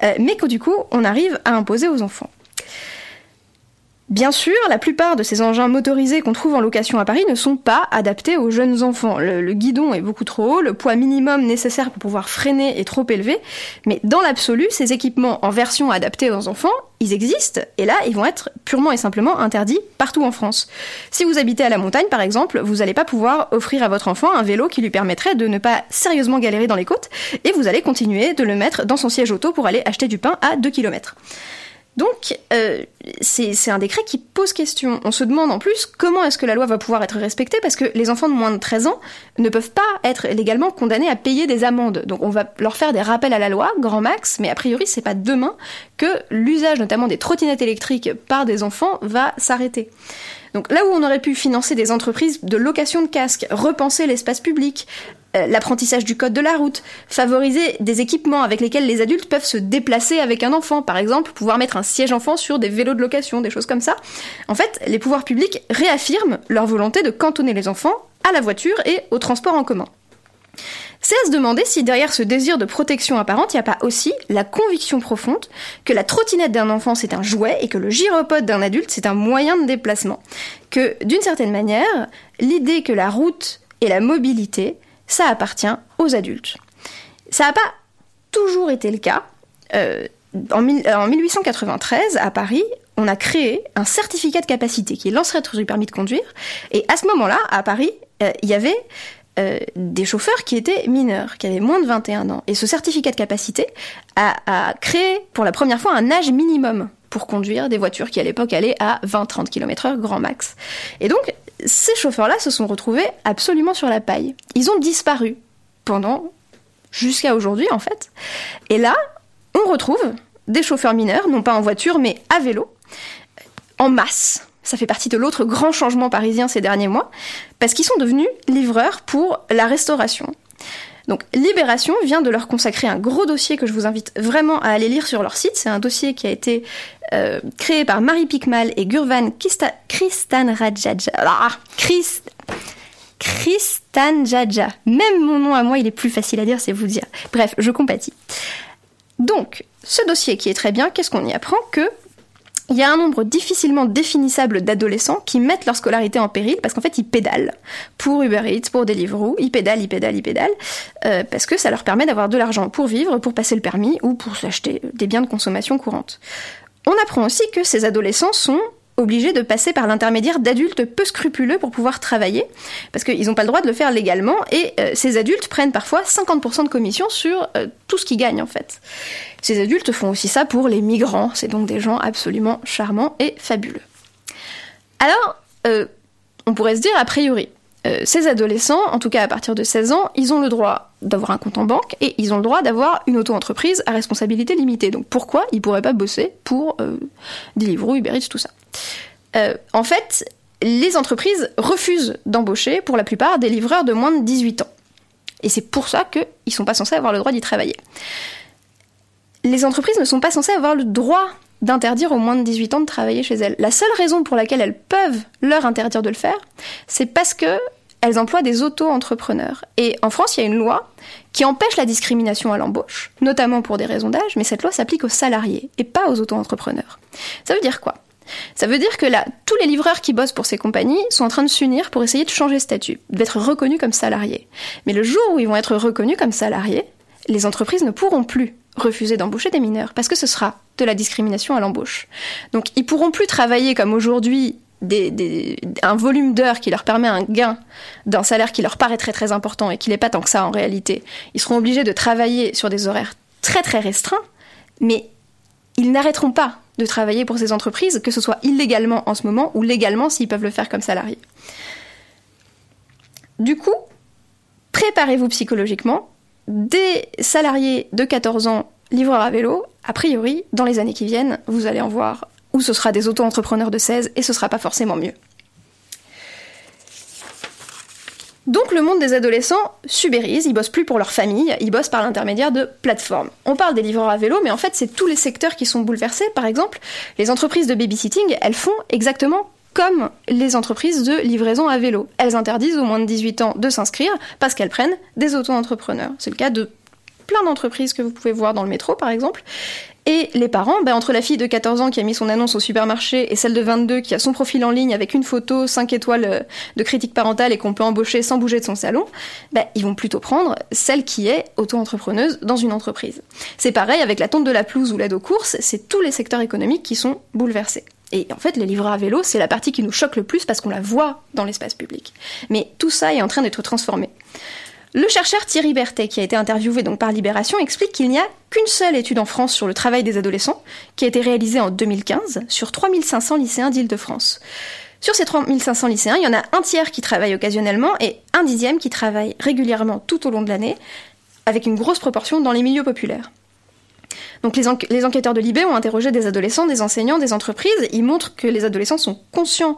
euh, mais que du coup on arrive à imposer aux enfants. Bien sûr, la plupart de ces engins motorisés qu'on trouve en location à Paris ne sont pas adaptés aux jeunes enfants. Le, guidon est beaucoup trop haut, le poids minimum nécessaire pour pouvoir freiner est trop élevé, mais dans l'absolu, ces équipements en version adaptée aux enfants, ils existent, et là, ils vont être purement et simplement interdits partout en France. Si vous habitez à la montagne, par exemple, vous n'allez pas pouvoir offrir à votre enfant un vélo qui lui permettrait de ne pas sérieusement galérer dans les côtes, et vous allez continuer de le mettre dans son siège auto pour aller acheter du pain à 2 km. Donc, euh, c'est un décret qui pose question. On se demande en plus comment est-ce que la loi va pouvoir être respectée parce que les enfants de moins de 13 ans ne peuvent pas être légalement condamnés à payer des amendes. Donc, on va leur faire des rappels à la loi, grand max, mais a priori, c'est pas demain que l'usage notamment des trottinettes électriques par des enfants va s'arrêter. Donc là où on aurait pu financer des entreprises de location de casques, repenser l'espace public, l'apprentissage du code de la route, favoriser des équipements avec lesquels les adultes peuvent se déplacer avec un enfant, par exemple pouvoir mettre un siège enfant sur des vélos de location, des choses comme ça. En fait, les pouvoirs publics réaffirment leur volonté de cantonner les enfants à la voiture et au transport en commun. C'est à se demander si derrière ce désir de protection apparente, il n'y a pas aussi la conviction profonde que la trottinette d'un enfant c'est un jouet et que le gyropode d'un adulte c'est un moyen de déplacement. Que d'une certaine manière, l'idée que la route et la mobilité, ça appartient aux adultes. Ça n'a pas toujours été le cas. Euh, en, mille- en 1893, à Paris, on a créé un certificat de capacité qui est l'ancêtre du permis de conduire. Et à ce moment-là, à Paris, euh, il y avait euh, des chauffeurs qui étaient mineurs, qui avaient moins de 21 ans. Et ce certificat de capacité a créé pour la première fois un âge minimum pour conduire des voitures qui à l'époque allaient à 20-30 km heure grand max. Et donc, ces chauffeurs-là se sont retrouvés absolument sur la paille. Ils ont disparu pendant jusqu'à aujourd'hui en fait. Et là, on retrouve des chauffeurs mineurs, non pas en voiture, mais à vélo, en masse. Ça fait partie de l'autre grand changement parisien ces derniers mois, parce qu'ils sont devenus livreurs pour la restauration. Donc Libération vient de leur consacrer un gros dossier que je vous invite vraiment à aller lire sur leur site. C'est un dossier qui a été euh, créé par Marie Picmal et Gurvan Kista- Kristanrajaja. Ah, Christ... Kristanjaja. Même mon nom à moi, il est plus facile à dire, c'est vous dire. Bref, je compatis. Donc, ce dossier qui est très bien, qu'est-ce qu'on y apprend Que il y a un nombre difficilement définissable d'adolescents qui mettent leur scolarité en péril parce qu'en fait ils pédalent pour Uber Eats, pour Deliveroo, ils pédalent, ils pédalent, ils pédalent euh, parce que ça leur permet d'avoir de l'argent pour vivre, pour passer le permis ou pour s'acheter des biens de consommation courante. On apprend aussi que ces adolescents sont obligés de passer par l'intermédiaire d'adultes peu scrupuleux pour pouvoir travailler, parce qu'ils n'ont pas le droit de le faire légalement, et euh, ces adultes prennent parfois 50% de commission sur euh, tout ce qu'ils gagnent en fait. Ces adultes font aussi ça pour les migrants, c'est donc des gens absolument charmants et fabuleux. Alors, euh, on pourrait se dire a priori, euh, ces adolescents, en tout cas à partir de 16 ans, ils ont le droit d'avoir un compte en banque et ils ont le droit d'avoir une auto-entreprise à responsabilité limitée. Donc pourquoi ils pourraient pas bosser pour euh, Deliveroo, Uber Eats, tout ça? Euh, En fait, les entreprises refusent d'embaucher pour la plupart des livreurs de moins de 18 ans. Et c'est pour ça qu'ils sont pas censés avoir le droit d'y travailler. Les entreprises ne sont pas censées avoir le droit d'interdire aux moins de 18 ans de travailler chez elles. La seule raison pour laquelle elles peuvent leur interdire de le faire, c'est parce que elles emploient des auto-entrepreneurs. Et en France, il y a une loi qui empêche la discrimination à l'embauche, notamment pour des raisons d'âge, mais cette loi s'applique aux salariés et pas aux auto-entrepreneurs. Ça veut dire quoi? Ça veut dire que là, tous les livreurs qui bossent pour ces compagnies sont en train de s'unir pour essayer de changer de statut, d'être reconnus comme salariés. Mais le jour où ils vont être reconnus comme salariés, les entreprises ne pourront plus refuser d'embaucher des mineurs, parce que ce sera de la discrimination à l'embauche. Donc ils pourront plus travailler comme aujourd'hui un volume d'heures qui leur permet un gain d'un salaire qui leur paraît très très important et qui n'est pas tant que ça en réalité. Ils seront obligés de travailler sur des horaires très très restreints, mais ils n'arrêteront pas de travailler pour ces entreprises, que ce soit illégalement en ce moment ou légalement s'ils peuvent le faire comme salariés. Du coup, préparez-vous psychologiquement. Des salariés de 14 ans livreurs à vélo, a priori, dans les années qui viennent, vous allez en voir, ou ce sera des auto-entrepreneurs de 16 et ce sera pas forcément mieux. Donc le monde des adolescents subérise, ils bossent plus pour leur famille, ils bossent par l'intermédiaire de plateformes. On parle des livreurs à vélo, mais en fait c'est tous les secteurs qui sont bouleversés. Par exemple, les entreprises de babysitting, elles font exactement comme les entreprises de livraison à vélo. Elles interdisent aux moins de 18 ans de s'inscrire parce qu'elles prennent des auto-entrepreneurs. C'est le cas de plein d'entreprises que vous pouvez voir dans le métro, par exemple. Et les parents, ben, entre la fille de 14 ans qui a mis son annonce au supermarché et celle de 22 qui a son profil en ligne avec une photo 5 étoiles euh, de critique parentale et qu'on peut embaucher sans bouger de son salon, ben, ils vont plutôt prendre celle qui est auto-entrepreneuse dans une entreprise. C'est pareil avec la tonte de la pelouse ou l'aide aux courses, c'est tous les secteurs économiques qui sont bouleversés. Et en fait, les livreurs à vélo, c'est la partie qui nous choque le plus parce qu'on la voit dans l'espace public. Mais tout ça est en train d'être transformé. Le chercheur Thierry Berthet, qui a été interviewé par Libération, explique qu'il n'y a qu'une seule étude en France sur le travail des adolescents, qui a été réalisée en 2015 sur 3500 lycéens d'Île-de-France. Sur ces 3500 lycéens, il y en a un tiers qui travaille occasionnellement et un dixième qui travaille régulièrement tout au long de l'année, avec une grosse proportion dans les milieux populaires. Donc les, enquêteurs de Libé ont interrogé des adolescents, des enseignants, des entreprises. Ils montrent que les adolescents sont conscients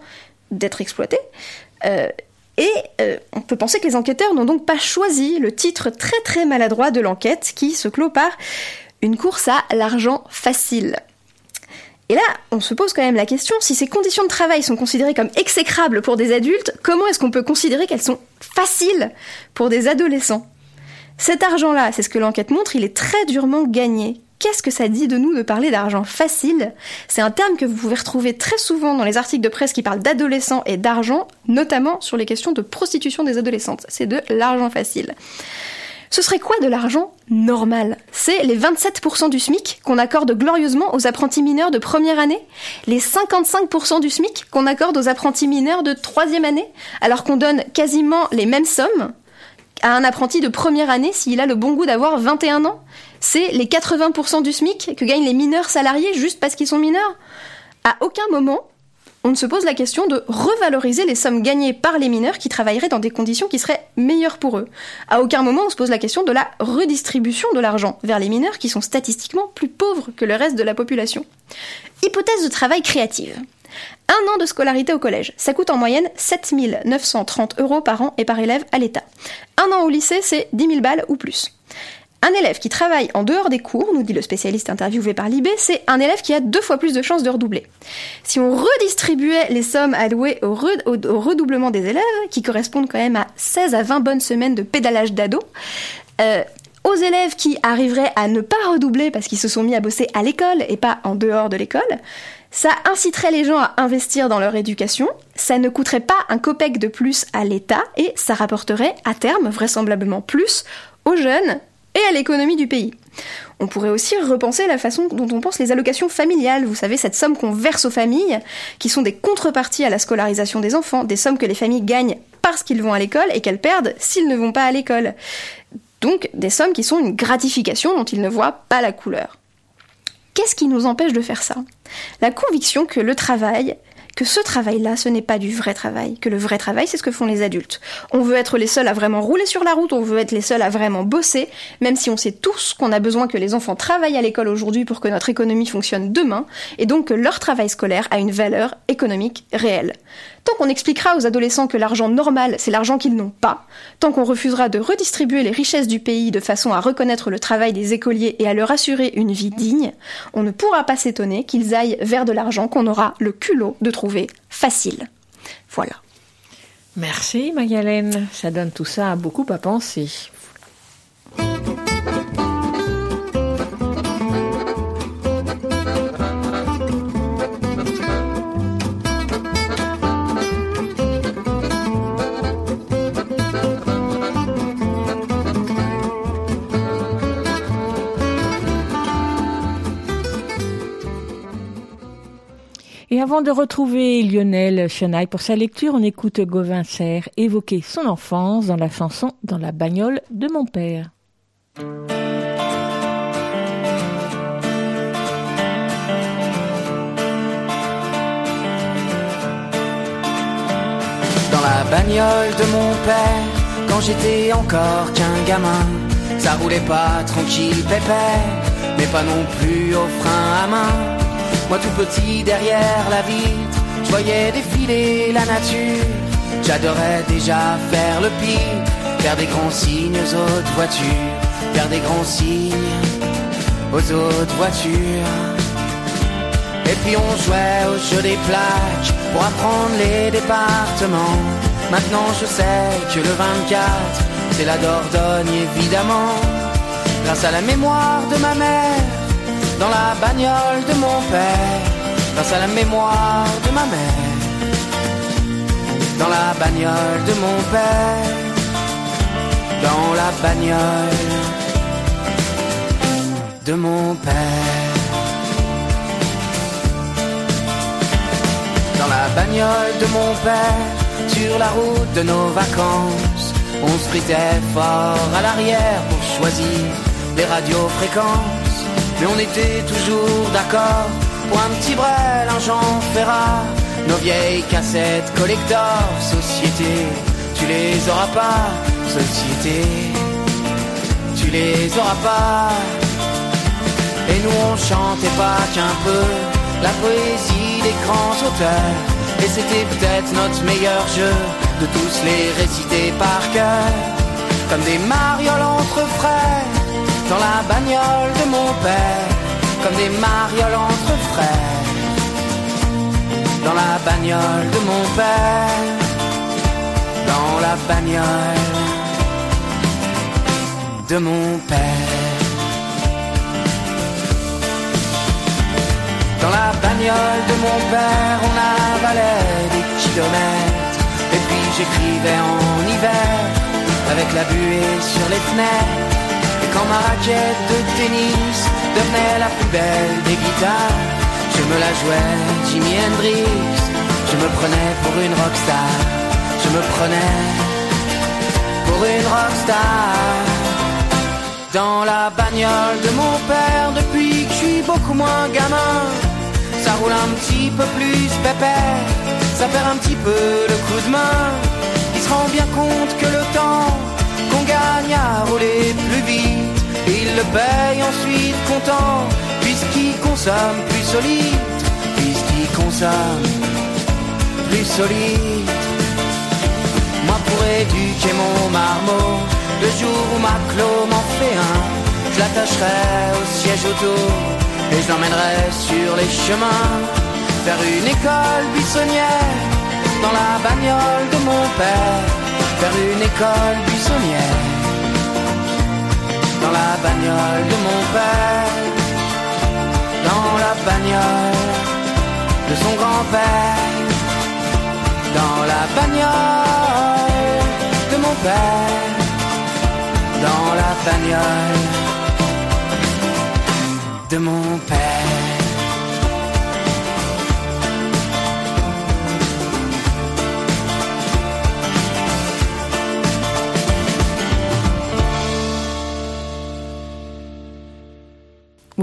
d'être exploités. Euh, et euh, on peut penser que les enquêteurs n'ont donc pas choisi le titre très très maladroit de l'enquête qui se clôt par une course à l'argent facile. Et là, on se pose quand même la question, si ces conditions de travail sont considérées comme exécrables pour des adultes, comment est-ce qu'on peut considérer qu'elles sont faciles pour des adolescents? Cet argent-là, c'est ce que l'enquête montre, il est très durement gagné. Qu'est-ce que ça dit de nous de parler d'argent facile? C'est un terme que vous pouvez retrouver très souvent dans les articles de presse qui parlent d'adolescents et d'argent, notamment sur les questions de prostitution des adolescentes. C'est de l'argent facile. Ce serait quoi de l'argent normal? C'est les 27% du SMIC qu'on accorde glorieusement aux apprentis mineurs de première année? Les 55% du SMIC qu'on accorde aux apprentis mineurs de troisième année? Alors qu'on donne quasiment les mêmes sommes à un apprenti de première année s'il a le bon goût d'avoir 21 ans? C'est les 80% du SMIC que gagnent les mineurs salariés juste parce qu'ils sont mineurs À aucun moment, on ne se pose la question de revaloriser les sommes gagnées par les mineurs qui travailleraient dans des conditions qui seraient meilleures pour eux. À aucun moment on se pose la question de la redistribution de l'argent vers les mineurs qui sont statistiquement plus pauvres que le reste de la population. Hypothèse de travail créative. Un an de scolarité au collège, ça coûte en moyenne 7 930 euros par an et par élève à l'État. Un an au lycée, c'est 10 000 balles ou plus. Un élève qui travaille en dehors des cours, nous dit le spécialiste interviewé par Libé, c'est un élève qui a deux fois plus de chances de redoubler. Si on redistribuait les sommes allouées au redoublement des élèves, qui correspondent quand même à 16 à 20 bonnes semaines de pédalage d'ado, euh, aux élèves qui arriveraient à ne pas redoubler parce qu'ils se sont mis à bosser à l'école et pas en dehors de l'école, ça inciterait les gens à investir dans leur éducation, ça ne coûterait pas un copec de plus à l'État et ça rapporterait à terme vraisemblablement plus aux jeunes et à l'économie du pays. On pourrait aussi repenser la façon dont on pense les allocations familiales, vous savez, cette somme qu'on verse aux familles, qui sont des contreparties à la scolarisation des enfants, des sommes que les familles gagnent parce qu'ils vont à l'école et qu'elles perdent s'ils ne vont pas à l'école. Donc des sommes qui sont une gratification dont ils ne voient pas la couleur. Qu'est-ce qui nous empêche de faire ça? La conviction que le travail, que ce travail-là, ce n'est pas du vrai travail, que le vrai travail, c'est ce que font les adultes. On veut être les seuls à vraiment rouler sur la route, on veut être les seuls à vraiment bosser, même si on sait tous qu'on a besoin que les enfants travaillent à l'école aujourd'hui pour que notre économie fonctionne demain, et donc que leur travail scolaire a une valeur économique réelle. Tant qu'on expliquera aux adolescents que l'argent normal, c'est l'argent qu'ils n'ont pas, tant qu'on refusera de redistribuer les richesses du pays de façon à reconnaître le travail des écoliers et à leur assurer une vie digne, on ne pourra pas s'étonner qu'ils aillent vers de l'argent qu'on aura le culot de trouver facile. Voilà. Merci Magalène, ça donne tout ça à beaucoup à penser. Et avant de retrouver Lionel Chenaille pour sa lecture, on écoute Gauvin Serre évoquer son enfance dans la chanson Dans la bagnole de mon père. Dans la bagnole de mon père, quand j'étais encore qu'un gamin, ça roulait pas tranquille pépère, mais pas non plus au frein à main. Moi tout petit derrière la vitre, je voyais défiler la nature. J'adorais déjà faire le pire, faire des grands signes aux autres voitures, faire des grands signes aux autres voitures. Et puis on jouait au jeu des plaques pour apprendre les départements. Maintenant je sais que le 24, c'est la Dordogne évidemment. grâce à la mémoire de ma mère, dans la bagnole de mon père, grâce à la mémoire de ma mère, dans la bagnole de mon père, dans la bagnole de mon père. Dans la bagnole de mon père, sur la route de nos vacances, on sprintait fort à l'arrière pour choisir les radiofréquences. Mais on était toujours d'accord pour un petit brel, un Jean Ferrat, nos vieilles cassettes collector, société, tu les auras pas, société, tu les auras pas. Et nous on chantait pas qu'un peu la poésie des grands auteurs. Et c'était peut-être notre meilleur jeu de tous les réciter par cœur. Comme des marioles entre frères, dans la bagnole de mon père. Comme des marioles entre frères, dans la bagnole de mon père. Dans la bagnole de mon père. Dans la bagnole de mon père, on avalait des kilomètres. Et puis j'écrivais en hiver, avec la buée sur les fenêtres. Quand ma raquette de tennis devenait la plus belle des guitares, je me la jouais Jimi Hendrix. Je me prenais pour une rockstar. Je me prenais pour une rockstar. Dans la bagnole de mon père, depuis que je suis beaucoup moins gamin, ça roule un petit peu plus pépère, ça perd un petit peu le coup de main. Il se rend bien compte que le temps qu'on gagne à rouler plus vite, il le paye ensuite content, puisqu'il consomme plus solide, puisqu'il consomme plus solide. Moi pour éduquer mon marmot, le jour où ma clos m'en fait un, je l'attacherai au siège auto et je l'emmènerai sur les chemins vers une école buissonnière dans la bagnole de mon père, vers une école buissonnière la bagnole de mon père, dans la bagnole de son grand-père, dans la bagnole de mon père dans la bagnole de mon père.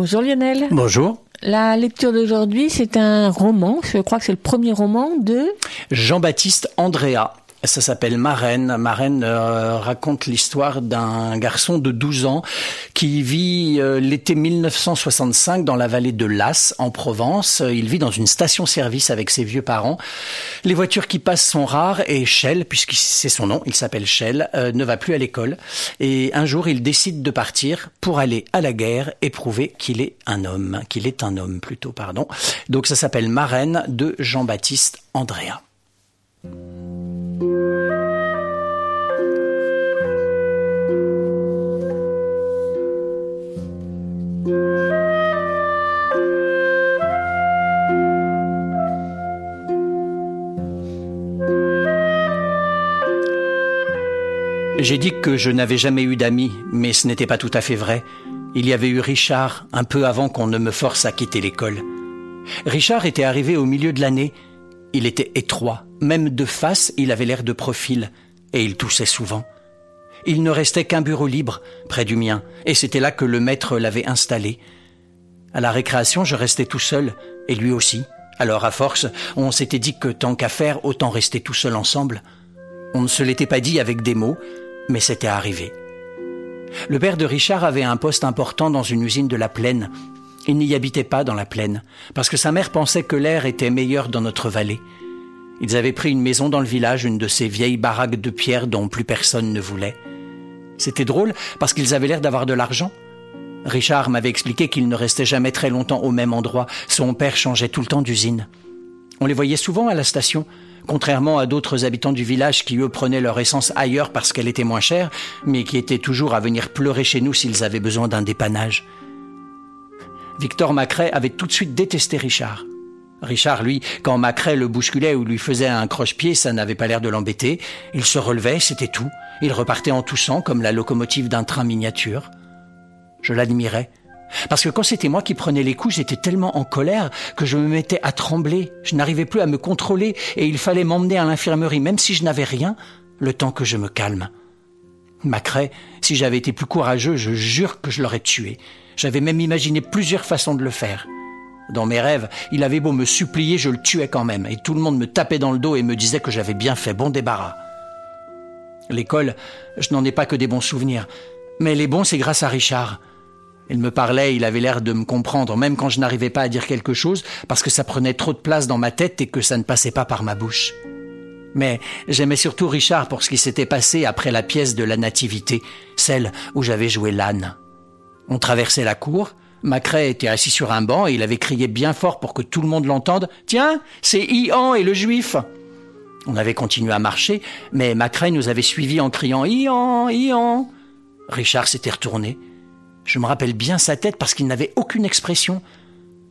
Bonjour Lionel. Bonjour. La lecture d'aujourd'hui, c'est un roman. Je crois que c'est le premier roman de Jean-Baptiste Andrea. Ça s'appelle Marraine. Marraine euh, raconte l'histoire d'un garçon de 12 ans qui vit euh, l'été 1965 dans la vallée de Las, en Provence. Il vit dans une station-service avec ses vieux parents. Les voitures qui passent sont rares et Shell, puisque c'est son nom, il s'appelle Shell, euh, ne va plus à l'école. Et un jour, il décide de partir pour aller à la guerre et prouver qu'il est un homme, qu'il est un homme plutôt, pardon. Donc ça s'appelle Marraine de Jean-Baptiste Andrea. J'ai dit que je n'avais jamais eu d'amis, mais ce n'était pas tout à fait vrai. Il y avait eu Richard un peu avant qu'on ne me force à quitter l'école. Richard était arrivé au milieu de l'année. Il était étroit, même de face, il avait l'air de profil, et il toussait souvent. Il ne restait qu'un bureau libre, près du mien, et c'était là que le maître l'avait installé. À la récréation, je restais tout seul, et lui aussi. Alors, à force, on s'était dit que tant qu'à faire, autant rester tout seul ensemble. On ne se l'était pas dit avec des mots, mais c'était arrivé. Le père de Richard avait un poste important dans une usine de la plaine. Il n'y habitait pas dans la plaine, parce que sa mère pensait que l'air était meilleur dans notre vallée. Ils avaient pris une maison dans le village, une de ces vieilles baraques de pierre dont plus personne ne voulait. C'était drôle parce qu'ils avaient l'air d'avoir de l'argent. Richard m'avait expliqué qu'il ne restait jamais très longtemps au même endroit. Son père changeait tout le temps d'usine. On les voyait souvent à la station. Contrairement à d'autres habitants du village qui, eux, prenaient leur essence ailleurs parce qu'elle était moins chère, mais qui étaient toujours à venir pleurer chez nous s'ils avaient besoin d'un dépannage. Victor Macrae avait tout de suite détesté Richard. Richard, lui, quand Macrae le bousculait ou lui faisait un croche-pied, ça n'avait pas l'air de l'embêter. Il se relevait, c'était tout. Il repartait en toussant comme la locomotive d'un train miniature. Je l'admirais. Parce que quand c'était moi qui prenais les coups, j'étais tellement en colère que je me mettais à trembler. Je n'arrivais plus à me contrôler et il fallait m'emmener à l'infirmerie, même si je n'avais rien, le temps que je me calme. Macrae, si j'avais été plus courageux, je jure que je l'aurais tué. J'avais même imaginé plusieurs façons de le faire. Dans mes rêves, il avait beau me supplier, je le tuais quand même, et tout le monde me tapait dans le dos et me disait que j'avais bien fait bon débarras. L'école, je n'en ai pas que des bons souvenirs, mais les bons, c'est grâce à Richard. Il me parlait, il avait l'air de me comprendre, même quand je n'arrivais pas à dire quelque chose, parce que ça prenait trop de place dans ma tête et que ça ne passait pas par ma bouche. Mais j'aimais surtout Richard pour ce qui s'était passé après la pièce de la Nativité, celle où j'avais joué l'âne. On traversait la cour, Macrae était assis sur un banc et il avait crié bien fort pour que tout le monde l'entende. Tiens, c'est Ian et le juif. On avait continué à marcher, mais Macrae nous avait suivis en criant Ian, Ian. Richard s'était retourné. Je me rappelle bien sa tête parce qu'il n'avait aucune expression.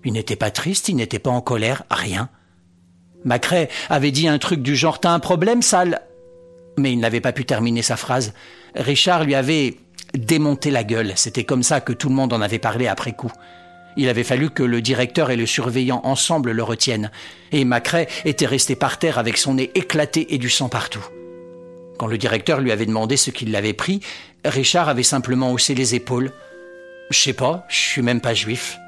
Il n'était pas triste, il n'était pas en colère, rien. Macrae avait dit un truc du genre T'as un problème, sale Mais il n'avait pas pu terminer sa phrase. Richard lui avait démonter la gueule. C'était comme ça que tout le monde en avait parlé après coup. Il avait fallu que le directeur et le surveillant ensemble le retiennent. Et Macrae était resté par terre avec son nez éclaté et du sang partout. Quand le directeur lui avait demandé ce qu'il l'avait pris, Richard avait simplement haussé les épaules. Je sais pas, je suis même pas juif.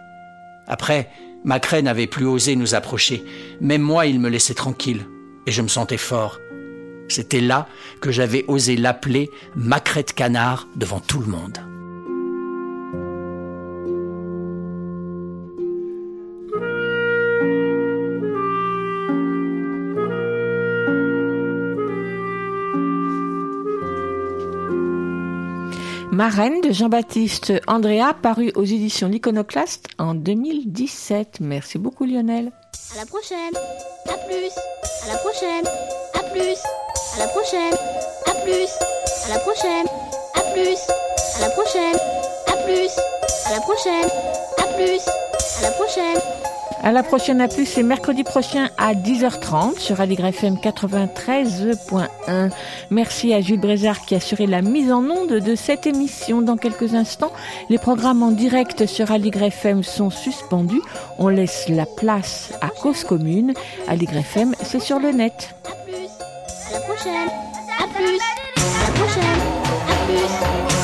Après, Macrae n'avait plus osé nous approcher. Même moi, il me laissait tranquille. Et je me sentais fort. C'était là que j'avais osé l'appeler Macrette Canard devant tout le monde. Marraine de Jean-Baptiste Andrea, paru aux éditions L'Iconoclaste en 2017. Merci beaucoup Lionel. À la prochaine. À plus. À la prochaine. À plus. À la prochaine. À plus. À la prochaine. À plus. À la prochaine. À plus. À la prochaine. À plus. À la prochaine. À la prochaine à plus, c'est mercredi prochain à 10h30 sur Aligre FM 93.1. Merci à Jules Brézard qui a assuré la mise en onde de cette émission. Dans quelques instants, les programmes en direct sur Aligre FM sont suspendus. On laisse la place à Cause Commune. Aligre FM, c'est sur le net. À la prochaine. À plus. À la prochaine. À plus.